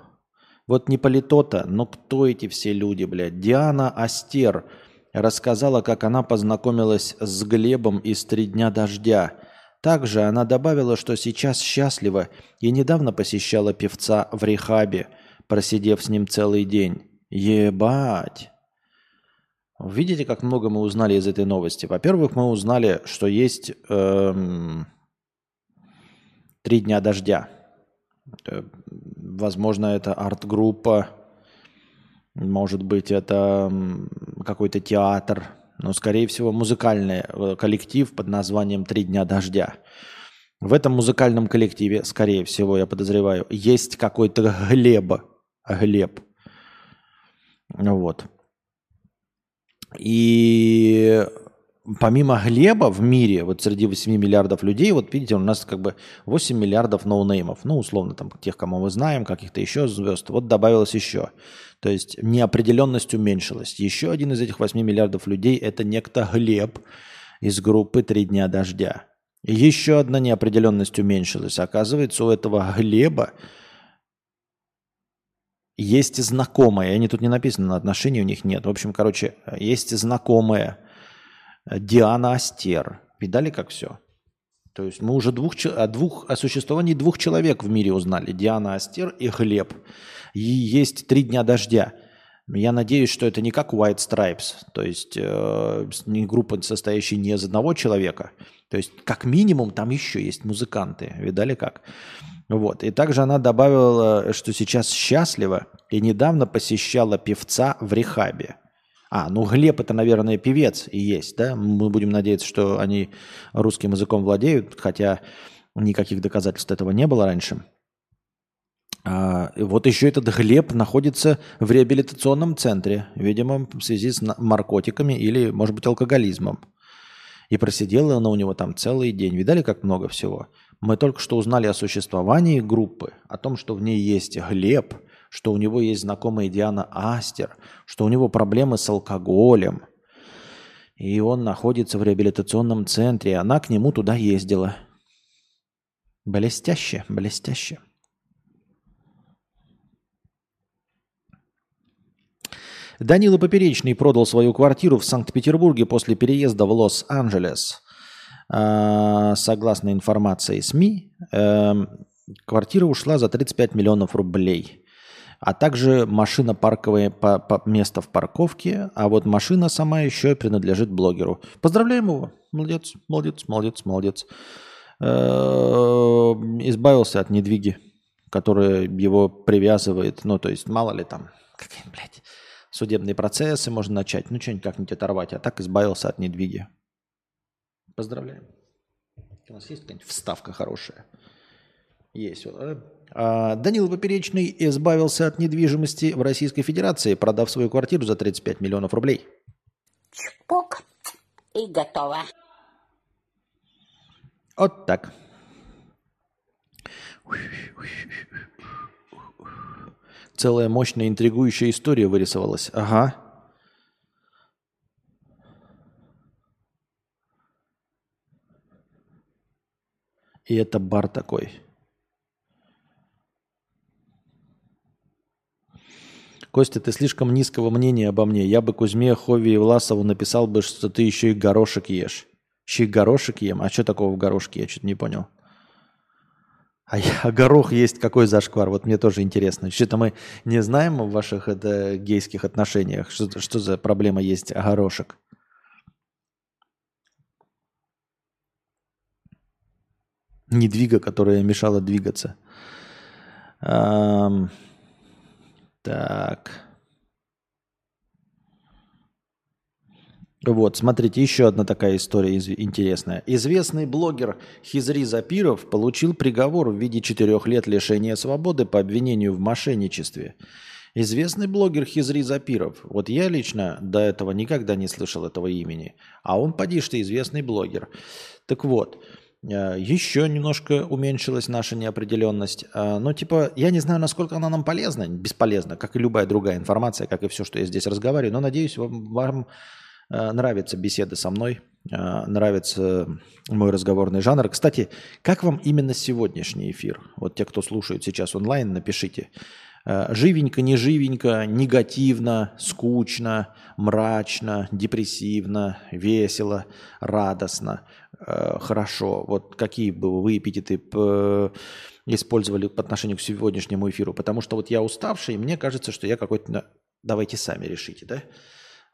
Вот не политота, но кто эти все люди, блядь? Диана Астер рассказала, как она познакомилась с Глебом из «Три дня дождя». Также она добавила, что сейчас счастлива и недавно посещала певца в рехабе, просидев с ним целый день. Ебать! Видите, как много мы узнали из этой новости? Во-первых, мы узнали, что есть эм, три дня дождя. Возможно, это арт-группа, может быть, это какой-то театр, но, скорее всего, музыкальный э, коллектив под названием «Три дня дождя». В этом музыкальном коллективе, скорее всего, я подозреваю, есть какой-то <laughs> Глеб. Глеб. Вот. И помимо Глеба в мире, вот среди 8 миллиардов людей, вот видите, у нас как бы 8 миллиардов ноунеймов. Ну, условно, там тех, кому мы знаем, каких-то еще звезд. Вот добавилось еще. То есть неопределенность уменьшилась. Еще один из этих 8 миллиардов людей – это некто Глеб из группы «Три дня дождя». еще одна неопределенность уменьшилась. Оказывается, у этого Глеба есть знакомые, они тут не написаны, отношений у них нет. В общем, короче, есть знакомая Диана Астер. Видали, как все? То есть мы уже двух, о, двух, о существовании двух человек в мире узнали. Диана Астер и Глеб. И есть три дня дождя. Я надеюсь, что это не как White Stripes, то есть э, не группа, состоящая не из одного человека. То есть как минимум там еще есть музыканты. Видали как? Вот. И также она добавила, что сейчас счастлива и недавно посещала певца в рехабе. А, ну Глеб это, наверное, певец и есть, да? Мы будем надеяться, что они русским языком владеют, хотя никаких доказательств этого не было раньше. А, вот еще этот Глеб находится в реабилитационном центре, видимо, в связи с наркотиками или, может быть, алкоголизмом. И просидела она у него там целый день. Видали, как много всего? Мы только что узнали о существовании группы, о том, что в ней есть Глеб, что у него есть знакомая Диана Астер, что у него проблемы с алкоголем. И он находится в реабилитационном центре, и она к нему туда ездила. Блестяще, блестяще. Данила Поперечный продал свою квартиру в Санкт-Петербурге после переезда в Лос-Анджелес – согласно информации СМИ, эм, квартира ушла за 35 миллионов рублей. А также машина парковая, по, по, место в парковке, а вот машина сама еще принадлежит блогеру. Поздравляем его. Молодец, молодец, молодец, молодец. Э, избавился от недвиги. которое его привязывает, ну, то есть, мало ли там, какие, блядь, судебные процессы можно начать, ну, что-нибудь как-нибудь оторвать, а так избавился от недвиги. Поздравляем. У нас есть какая-нибудь вставка хорошая? Есть. А, Данил Поперечный избавился от недвижимости в Российской Федерации, продав свою квартиру за 35 миллионов рублей. Чпок. И готово. Вот так. Целая мощная интригующая история вырисовалась. Ага. И это бар такой. Костя, ты слишком низкого мнения обо мне. Я бы Кузьме, Хови и Власову написал бы, что ты еще и горошек ешь. Еще и горошек ем? А что такого в горошке? Я что-то не понял. А, я, а горох есть какой зашквар? Вот мне тоже интересно. Что-то мы не знаем в ваших это, гейских отношениях. Что, что за проблема есть горошек? Недвига, которая мешала двигаться. Эм, так. Вот, смотрите, еще одна такая история интересная. Известный блогер Хизри Запиров получил приговор в виде четырех лет лишения свободы по обвинению в мошенничестве. Известный блогер Хизри Запиров. Вот я лично до этого никогда не слышал этого имени. А он, поди что, известный блогер. Так вот, еще немножко уменьшилась наша неопределенность. Э, но типа, я не знаю, насколько она нам полезна, бесполезна, как и любая другая информация, как и все, что я здесь разговариваю. Но надеюсь, вам, вам э, нравится беседа со мной, нравится мой разговорный жанр. Кстати, как вам именно сегодняшний эфир? Вот те, кто слушают сейчас онлайн, напишите. Не живенько, негативно, скучно, мрачно, депрессивно, весело, радостно – Э, хорошо. Вот какие бы вы эпитеты использовали по отношению к сегодняшнему эфиру? Потому что вот я уставший, и мне кажется, что я какой-то... Давайте сами решите, да?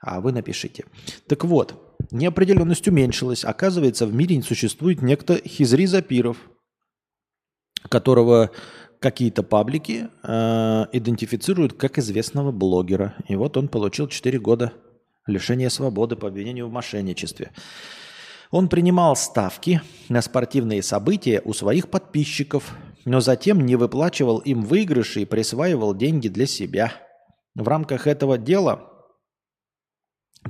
А вы напишите. Так вот, неопределенность уменьшилась. Оказывается, в мире не существует некто Хизри Запиров, которого какие-то паблики э, идентифицируют как известного блогера. И вот он получил 4 года лишения свободы по обвинению в мошенничестве. Он принимал ставки на спортивные события у своих подписчиков, но затем не выплачивал им выигрыши и присваивал деньги для себя. В рамках этого дела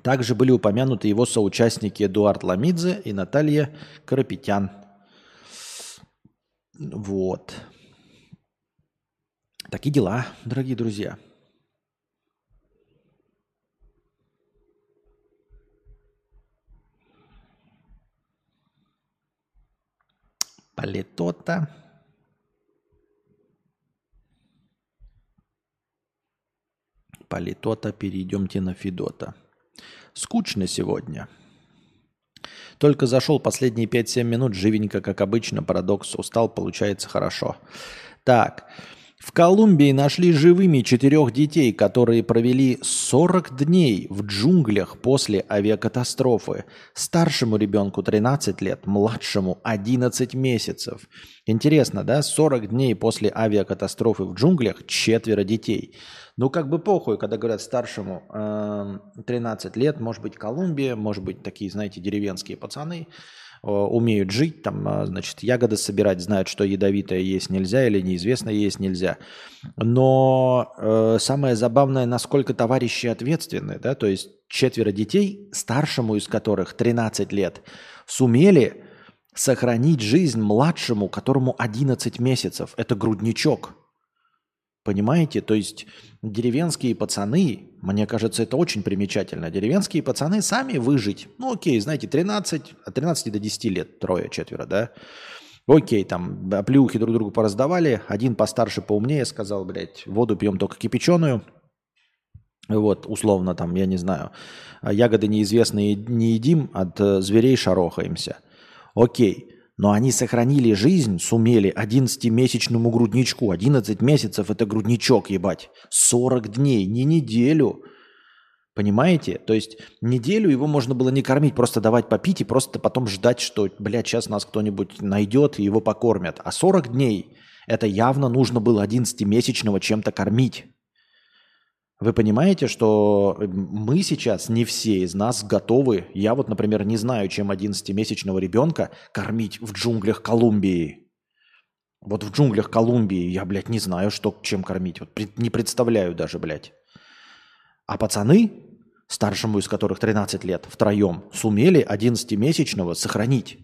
также были упомянуты его соучастники Эдуард Ламидзе и Наталья Карапетян. Вот. Такие дела, дорогие друзья. Политота. Политота, перейдемте на Федота. Скучно сегодня. Только зашел последние 5-7 минут, живенько, как обычно, парадокс. Устал, получается хорошо. Так, в Колумбии нашли живыми четырех детей, которые провели 40 дней в джунглях после авиакатастрофы. Старшему ребенку 13 лет, младшему 11 месяцев. Интересно, да? 40 дней после авиакатастрофы в джунглях четверо детей. Ну, как бы похуй, когда говорят старшему э, 13 лет, может быть, Колумбия, может быть, такие, знаете, деревенские пацаны – умеют жить, там, а, значит, ягоды собирать, знают, что ядовитое есть нельзя или неизвестно есть нельзя. Но э, самое забавное, насколько товарищи ответственны, да, то есть четверо детей, старшему из которых 13 лет, сумели сохранить жизнь младшему, которому 11 месяцев. Это грудничок. Понимаете? То есть деревенские пацаны, мне кажется, это очень примечательно. Деревенские пацаны сами выжить. Ну, окей, знаете, 13, от 13 до 10 лет, трое, четверо, да? Окей, там плюхи друг другу пораздавали. Один постарше, поумнее сказал, блядь, воду пьем только кипяченую. Вот, условно там, я не знаю. Ягоды неизвестные не едим, от э, зверей шарохаемся. Окей. Но они сохранили жизнь, сумели 11-месячному грудничку. 11 месяцев это грудничок, ебать. 40 дней, не неделю. Понимаете? То есть неделю его можно было не кормить, просто давать попить и просто потом ждать, что, блядь, сейчас нас кто-нибудь найдет и его покормят. А 40 дней Это явно нужно было 11-месячного чем-то кормить. Вы понимаете, что мы сейчас, не все из нас готовы, я вот, например, не знаю, чем 11-месячного ребенка кормить в джунглях Колумбии. Вот в джунглях Колумбии я, блядь, не знаю, что, чем кормить. Вот не представляю даже, блядь. А пацаны, старшему из которых 13 лет, втроем, сумели 11-месячного сохранить.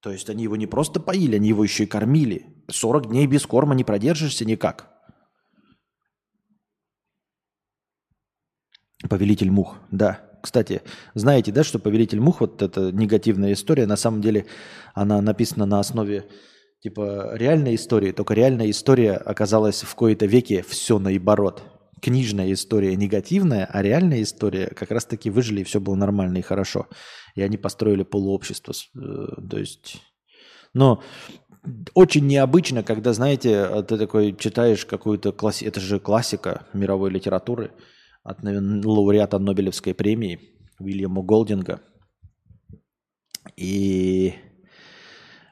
То есть они его не просто поили, они его еще и кормили. 40 дней без корма не продержишься никак. Повелитель мух, да. Кстати, знаете, да, что Повелитель мух, вот эта негативная история, на самом деле она написана на основе типа реальной истории, только реальная история оказалась в кои-то веке все наоборот. Книжная история негативная, а реальная история как раз-таки выжили, и все было нормально и хорошо. И они построили полуобщество. Э, то есть... Но очень необычно, когда, знаете, ты такой читаешь какую-то классику, это же классика мировой литературы – от лауреата Нобелевской премии Уильяма Голдинга. И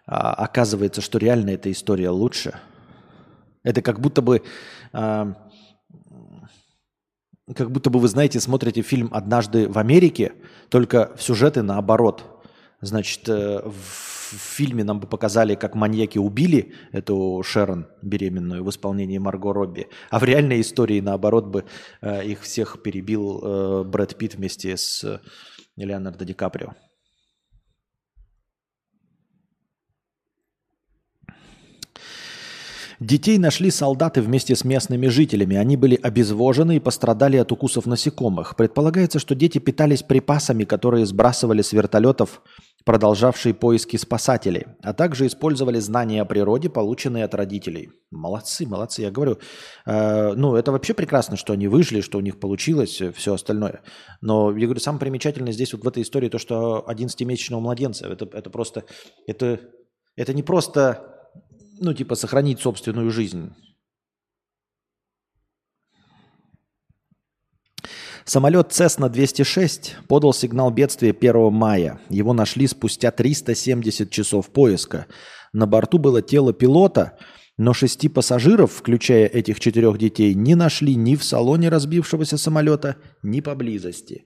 а, оказывается, что реально эта история лучше. Это как будто бы, а, как будто бы вы знаете, смотрите фильм «Однажды в Америке», только сюжеты наоборот. Значит, э, в фильме нам бы показали, как маньяки убили эту Шерон беременную в исполнении Марго Робби, а в реальной истории, наоборот, бы э, их всех перебил э, Брэд Питт вместе с э, Леонардо Ди Каприо. Детей нашли солдаты вместе с местными жителями. Они были обезвожены и пострадали от укусов насекомых. Предполагается, что дети питались припасами, которые сбрасывали с вертолетов продолжавшие поиски спасателей, а также использовали знания о природе, полученные от родителей. Молодцы, молодцы. Я говорю, э, ну это вообще прекрасно, что они выжили, что у них получилось, э, все остальное. Но я говорю, самое примечательное здесь вот в этой истории то, что 11-месячного младенца, это, это просто, это, это не просто ну, типа, сохранить собственную жизнь. Самолет Cessna-206 подал сигнал бедствия 1 мая. Его нашли спустя 370 часов поиска. На борту было тело пилота, но шести пассажиров, включая этих четырех детей, не нашли ни в салоне разбившегося самолета, ни поблизости.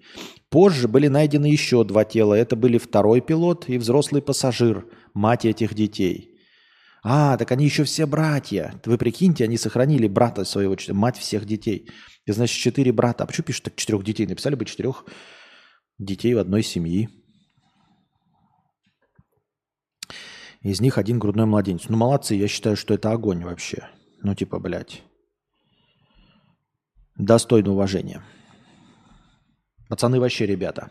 Позже были найдены еще два тела. Это были второй пилот и взрослый пассажир, мать этих детей. А, так они еще все братья. Вы прикиньте, они сохранили брата своего, мать всех детей. И значит, четыре брата. А почему пишут так четырех детей? Написали бы четырех детей в одной семьи. Из них один грудной младенец. Ну, молодцы, я считаю, что это огонь вообще. Ну, типа, блядь. Достойно уважения. Пацаны вообще ребята.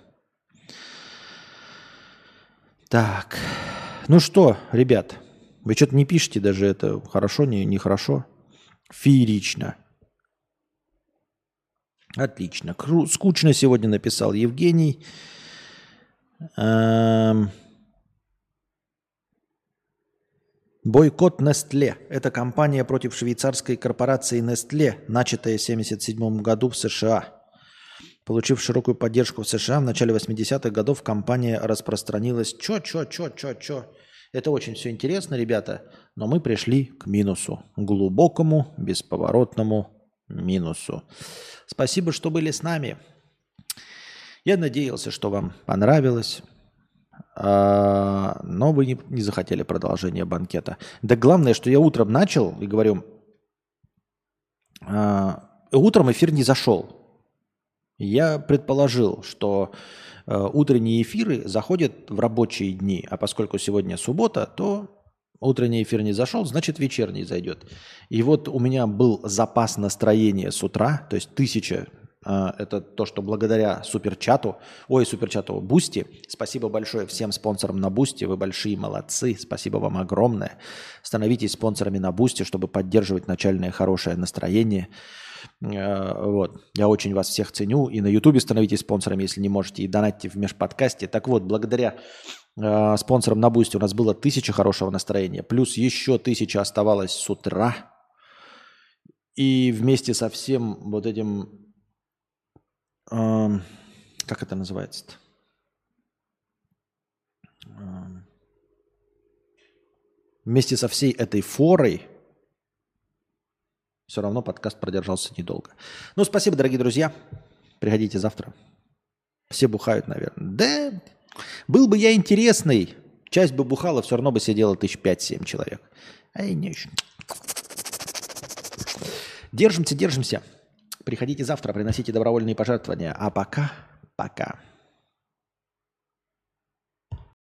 Так. Ну что, ребят, вы что-то не пишете даже это хорошо, не, нехорошо. Феерично. Отлично. Кру- скучно сегодня написал Евгений. Эм... Бойкот Nestle. Это компания против швейцарской корпорации Nestle, начатая в 1977 году в США. Получив широкую поддержку в США, в начале 80-х годов компания распространилась. Чё, чё, чё, чё, чё? Это очень все интересно, ребята, но мы пришли к минусу, глубокому, бесповоротному минусу. Спасибо, что были с нами. Я надеялся, что вам понравилось, а, но вы не, захотели продолжения банкета. Да главное, что я утром начал и говорю, а, утром эфир не зашел. Я предположил, что утренние эфиры заходят в рабочие дни, а поскольку сегодня суббота, то утренний эфир не зашел, значит вечерний зайдет. И вот у меня был запас настроения с утра, то есть тысяча э, это то, что благодаря суперчату, ой, суперчату Boosty, спасибо большое всем спонсорам на Boosty, вы большие молодцы, спасибо вам огромное. Становитесь спонсорами на Boosty, чтобы поддерживать начальное хорошее настроение. Э, вот. Я очень вас всех ценю. И на Ютубе становитесь спонсорами, если не можете, и донатьте в межподкасте. Так вот, благодаря э, спонсорам на Boosty у нас было тысяча хорошего настроения, плюс еще тысяча оставалось с утра. И вместе со всем вот этим, э, как это называется-то? Э, вместе со всей этой форой Все равно подкаст продержался недолго. Ну, спасибо, дорогие друзья. Приходите завтра. Все бухают, наверное. Да, был бы я интересный, часть бы бухала, все равно бы сидело тысяч пять-семь человек. А я не очень. Держимся, держимся. Приходите завтра, приносите добровольные пожертвования. А пока, пока.